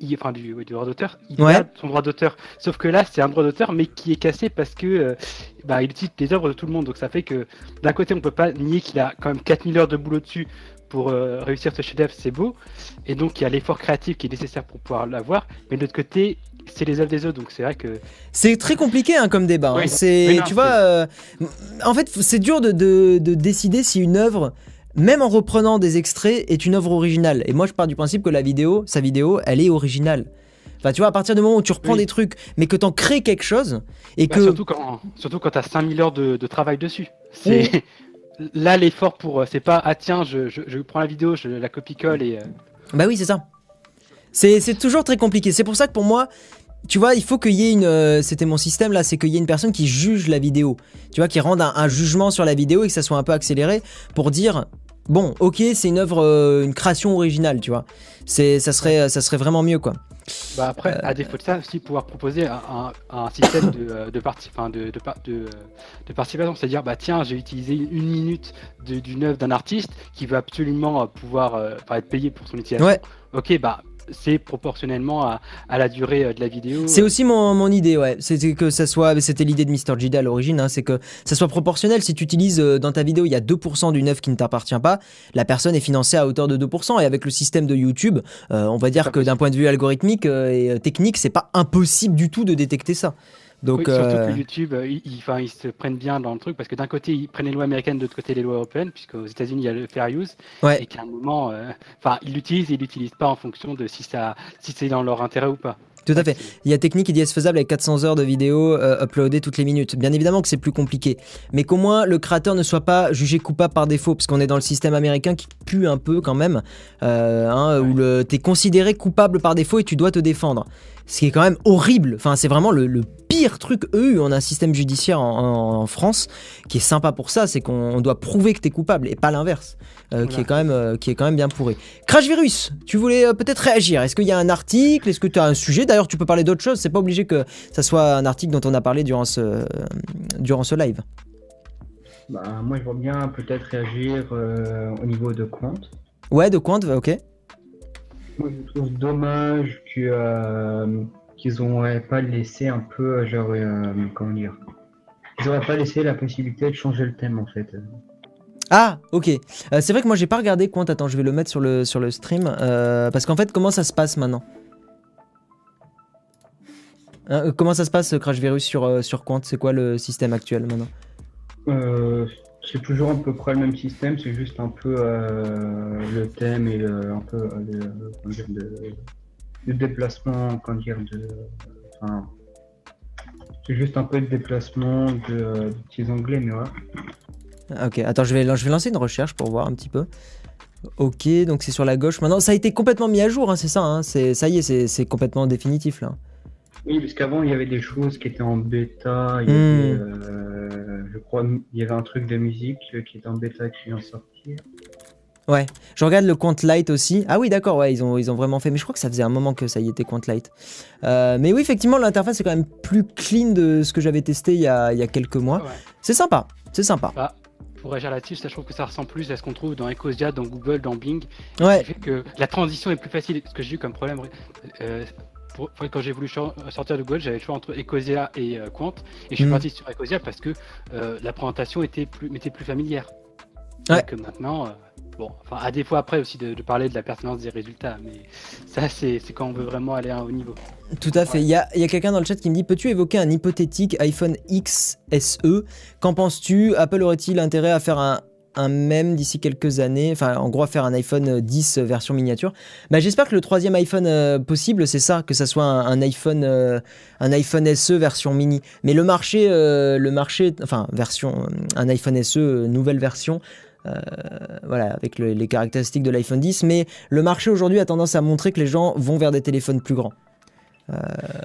il, enfin du, droit d'auteur, il a son droit d'auteur. Sauf que là, c'est un droit d'auteur, mais qui est cassé parce que bah, il utilise les œuvres de tout le monde. Donc ça fait que d'un côté, on peut pas nier qu'il a quand même 4 milliards de boulot dessus pour réussir ce chef-d'œuvre, c'est beau. Et donc il y a l'effort créatif qui est nécessaire pour pouvoir l'avoir. Mais de l'autre côté, c'est les œuvres des autres, donc c'est vrai que. C'est très compliqué hein, comme débat. Hein. C'est, tu vois, euh, en fait, c'est dur de, de, décider si une œuvre, même en reprenant des extraits, est une œuvre originale. Et moi, je pars du principe que la vidéo, sa vidéo, elle est originale. Enfin, tu vois, à partir du moment où tu reprends des trucs, mais que t'en crées quelque chose, et bah, que. Surtout quand, surtout quand t'as 5000 heures de, de, travail dessus. C'est. Là, l'effort pour. Euh, c'est pas, ah tiens, je, je, prends la vidéo, je la copie-colle et. Euh, bah oui, c'est ça. C'est toujours très compliqué. C'est pour ça que pour moi, tu vois, il faut qu'il y ait une. Euh, c'était mon système là, c'est qu'il y ait une personne qui juge la vidéo. Tu vois, qui rende un, jugement sur la vidéo et que ça soit un peu accéléré pour dire. Bon, ok, c'est une œuvre, euh, une création originale, tu vois. C'est, ça serait, ça serait vraiment mieux, quoi. Bah après, à défaut de ça, aussi pouvoir proposer un, système de, euh, de, parti, de, de, de, participation, c'est-à-dire, bah tiens, j'ai utilisé une minute d'une œuvre d'un artiste qui veut absolument pouvoir être payé pour son utilisation. Ouais. Ok, bah c'est proportionnellement à, la durée euh, de la vidéo. C'est aussi mon, idée, ouais. C'était que ça soit, c'était l'idée de Mr. Jida à l'origine, hein, c'est que ça soit proportionnel. Si tu utilises euh, dans ta vidéo, il y a 2% d'une œuvre qui ne t'appartient pas, la personne est financée à hauteur de 2%. Et avec le système de YouTube, euh, on va dire que d'un point de vue algorithmique et technique, c'est pas impossible du tout de détecter ça. Donc, surtout que YouTube, ils, ils, se prennent bien dans le truc parce que d'un côté ils prennent les lois américaines, de l'autre côté les lois européennes, puisqu'aux États-Unis il y a le fair use, et qu'à un moment, enfin ils l'utilisent et ils l'utilisent pas en fonction de si ça, si c'est dans leur intérêt ou pas. Tout à fait. Il y a technique qui dit faisable avec 400 heures de vidéos euh, uploadées toutes les minutes? Bien évidemment que c'est plus compliqué. Mais qu'au moins le créateur ne soit pas jugé coupable par défaut, parce qu'on est dans le système américain qui pue un peu quand même, euh, hein, où tu es considéré coupable par défaut et tu dois te défendre ce qui est quand même horrible. Enfin, c'est vraiment le, pire truc. Eux, on a un système judiciaire en, France qui est sympa pour ça, c'est qu'on doit prouver que tu es coupable et pas l'inverse, euh, qui est quand même euh, qui est quand même bien pourri. Crash Virus, tu voulais euh, peut-être réagir. Est-ce qu'il y a un article? Est-ce que tu as un sujet? D'ailleurs, tu peux parler d'autre chose. C'est pas obligé que ça soit un article dont on a parlé durant ce durant ce live. Bah, moi, je vois bien peut-être réagir au niveau de compte. Ouais, de compte, ok. Moi, je trouve dommage que, euh, qu'ils n'auraient pas laissé un peu, genre, euh, comment dire, ils n'auraient pas laissé la possibilité de changer le thème en fait. Ah, ok. Euh, c'est vrai que moi j'ai pas regardé Quant. Attends, je vais le mettre sur le, sur le stream. parce qu'en fait, comment ça se passe maintenant? Hein, Comment ça se passe, Crash Virus sur, sur Quant? C'est quoi le système actuel maintenant? C'est toujours à peu près le même système, c'est juste un peu euh, le thème et un peu euh, le, déplacement, comment dire, de, c'est juste un peu de déplacement de, petits anglais, mais voilà. Ok, attends, je vais, je vais lancer une recherche pour voir un petit peu. Ok, donc c'est sur la gauche. Maintenant, ça a été complètement mis à jour, hein, c'est ça. Hein, ça y est, c'est complètement définitif là. Oui, parce qu'avant, il y avait des choses qui étaient en bêta. Il y avait, hmm. euh, je crois, il y avait un truc de musique qui était en bêta qui vient de sortir. Ouais, je regarde le compte light aussi. Ah oui, d'accord, ouais, ils ont, ils ont vraiment fait. Mais je crois que ça faisait un moment que ça y était compte light. Euh, mais oui, effectivement, l'interface est quand même plus clean de ce que j'avais testé il y, a, il y a, quelques mois. C'est sympa, c'est sympa. Bah, pour réagir là-dessus, je trouve que ça ressemble plus à ce qu'on trouve dans Ecosia, dans Google, dans Bing. Ouais. fait que la transition est plus facile. Ce que j'ai eu comme problème, euh, quand j'ai voulu sortir de Google, j'avais le choix entre Ecosia et euh, Quant. Et je suis mm. parti sur Ecosia parce que euh, la présentation était plus, m'était plus familière. Ouais. Que maintenant, euh, bon, enfin, à défaut après aussi de, parler de la pertinence des résultats, mais ça, c'est, quand on veut vraiment aller à un haut niveau. Tout à fait. Il y a, y a quelqu'un dans le chat qui me dit Peux-tu évoquer un hypothétique iPhone XSE Qu'en penses-tu? Apple aurait-il intérêt à faire un un même d'ici quelques années, enfin en gros faire un iPhone 10 version miniature. Bah, j'espère que le troisième iPhone euh, possible c'est ça, que ça soit un, iPhone euh, un iPhone SE version mini. Mais le marché, euh, le marché, enfin version un iPhone SE nouvelle version. voilà, avec les caractéristiques de l'iPhone 10, mais le marché aujourd'hui a tendance à montrer que les gens vont vers des téléphones plus grands.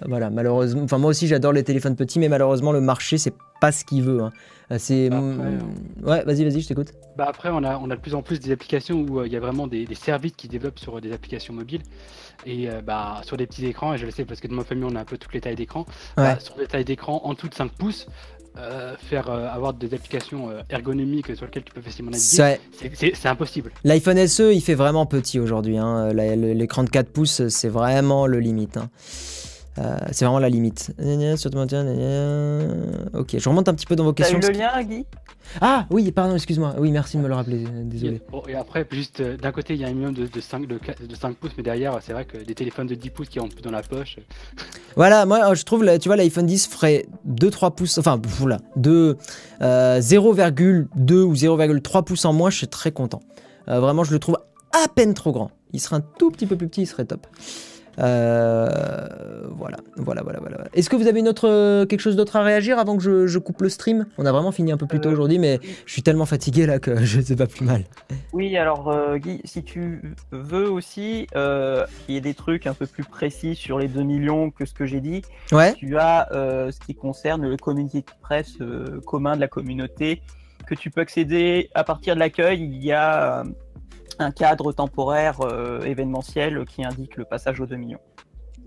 voilà, malheureusement. Enfin, moi aussi, j'adore les téléphones petits, mais malheureusement, le marché, c'est pas ce qu'il veut. Hein. C'est. Bah, ouais, vas-y, vas-y, je t'écoute. Bah après, on a, on a de plus en plus des applications où il y a vraiment des, services qui développent sur des applications mobiles et bah, sur des petits écrans. Et je le sais parce que de ma famille, on a un peu toutes les tailles d'écran. Bah, sur des tailles d'écran en tout de 5 pouces, euh, faire euh, avoir des applications euh, ergonomiques sur lesquelles tu peux facilement naviguer, c'est impossible. L'iPhone SE, il fait vraiment petit aujourd'hui. Hein. L'écran de 4 pouces, c'est vraiment le limite. Hein. C'est vraiment la limite. Ok, je remonte un petit peu dans vos questions. T'as eu le lien, Guy? Ah oui, pardon, excuse-moi. Oui, merci de me le rappeler. Désolé. Et, après, juste d'un côté, il y a un million de, 5, de, 5 pouces, mais derrière, c'est vrai que des téléphones de 10 pouces qui rentrent plus dans la poche. Voilà, moi, je trouve, tu vois, l'iPhone 10 ferait 2-3 pouces, enfin, voilà, de 0,2 ou 0,3 pouces en moins, je suis très content. vraiment, je le trouve à peine trop grand. Il serait un tout petit peu plus petit, il serait top. Euh, voilà, voilà, voilà, voilà. Est-ce que vous avez une autre, euh, quelque chose d'autre à réagir avant que je, coupe le stream? On a vraiment fini un peu plus tôt euh, aujourd'hui, mais je suis tellement fatigué là que je ne sais pas plus mal. Oui, alors Guy, si tu veux aussi qu'il y ait des trucs un peu plus précis sur les 2 millions que ce que j'ai dit, ouais. tu as ce qui concerne le communiqué de presse commun de la communauté que tu peux accéder à partir de l'accueil. Il y a un cadre temporaire euh, événementiel qui indique le passage aux 2 millions.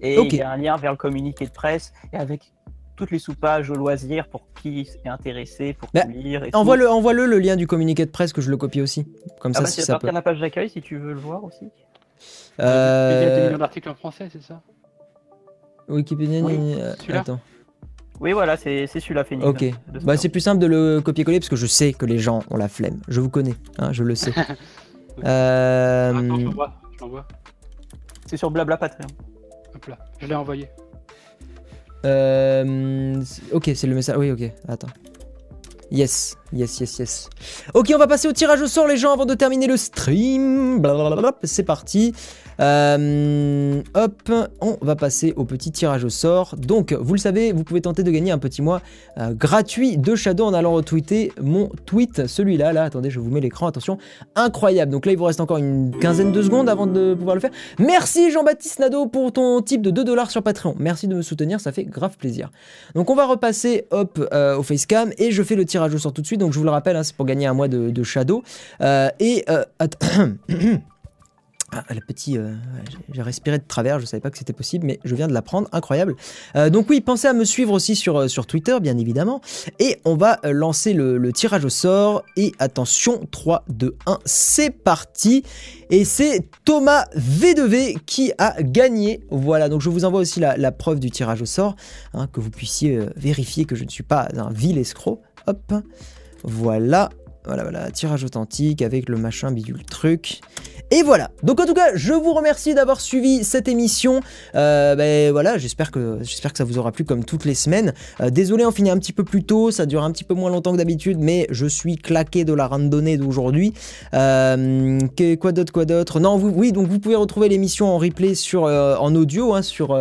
Et il y a un lien vers le communiqué de presse et avec toutes les soupages au loisir pour qui est intéressé, pour bah, lire. Envoie-le, envoie-le le lien du communiqué de presse que je le copie aussi. Comme ah ça, bah, si ça peut. la page d'accueil si tu veux le voir aussi. Euh... Il y a des millions d'articles en français, c'est ça? Wikipédia. Oui. Euh, attends. Oui, voilà, c'est celui-là, Phoenix. Ok. Bah, c'est plus simple de le copier-coller parce que je sais que les gens ont la flemme. Je vous connais, hein, je le sais. Euh... Attends, je l'envoie. C'est sur Blabla Patreon. Hop là, je l'ai envoyé. Euh... Ok, c'est le message. Oui, ok. Attends. Yes, yes, yes, yes. Ok, on va passer au tirage au sort, les gens, avant de terminer le stream. C'est parti. Euh, hop, on va passer au petit tirage au sort. Donc, vous le savez, vous pouvez tenter de gagner un petit mois euh, gratuit de Shadow en allant retweeter mon tweet, celui-là. Là, attendez, je vous mets l'écran, attention. Incroyable. Donc là, il vous reste encore une quinzaine de secondes avant de pouvoir le faire. Merci Jean-Baptiste Nado pour ton type de 2 dollars sur Patreon. Merci de me soutenir, ça fait grave plaisir. Donc, on va repasser, hop, euh, au facecam et je fais le tirage au sort tout de suite. Donc, je vous le rappelle, hein, c'est pour gagner un mois de, Shadow. et, Ah, le petit, euh, j'ai respiré de travers, je savais pas que c'était possible, mais je viens de l'apprendre, incroyable. Euh, donc oui, pensez à me suivre aussi sur, euh, Twitter, bien évidemment. Et on va lancer le, tirage au sort. Et attention, 3, 2, 1, c'est parti. Et c'est Thomas V2V qui a gagné. Voilà, donc je vous envoie aussi la, preuve du tirage au sort, hein, que vous puissiez vérifier que je ne suis pas un vil escroc. Hop, voilà, voilà, voilà, tirage authentique avec le machin bidule truc. Et voilà. Donc en tout cas, je vous remercie d'avoir suivi cette émission. Euh, ben voilà, j'espère que j'espère que ça vous aura plu comme toutes les semaines. Euh, désolé, on finit un petit peu plus tôt, ça dure un petit peu moins longtemps que d'habitude, mais je suis claqué de la randonnée d'aujourd'hui. Euh, quoi d'autre, quoi d'autre? Non, vous, oui, donc vous pouvez retrouver l'émission en replay sur en audio hein, sur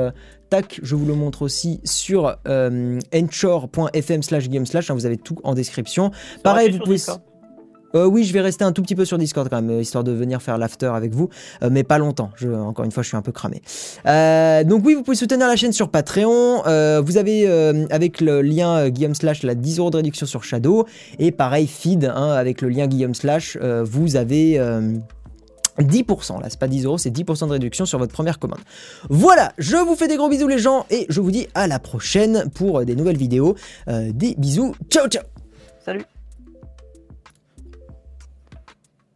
Tac, je vous le montre aussi sur enchore.fm slash game slash, hein, vous avez tout en description. Pareil, vous pouvez... Euh, oui, je vais rester un tout petit peu sur Discord quand même, euh, histoire de venir faire l'after avec vous, euh, mais pas longtemps. Encore une fois, je suis un peu cramé. donc oui, vous pouvez soutenir la chaîne sur Patreon. vous avez avec le lien Guillaume Slash la 10 euros de réduction sur Shadow. Et pareil, feed hein, avec le lien Guillaume Slash, vous avez... 10%, là c'est pas 10 euros, c'est 10% de réduction sur votre première commande. Voilà, je vous fais des gros bisous les gens et je vous dis à la prochaine pour des nouvelles vidéos. des bisous, ciao ciao Salut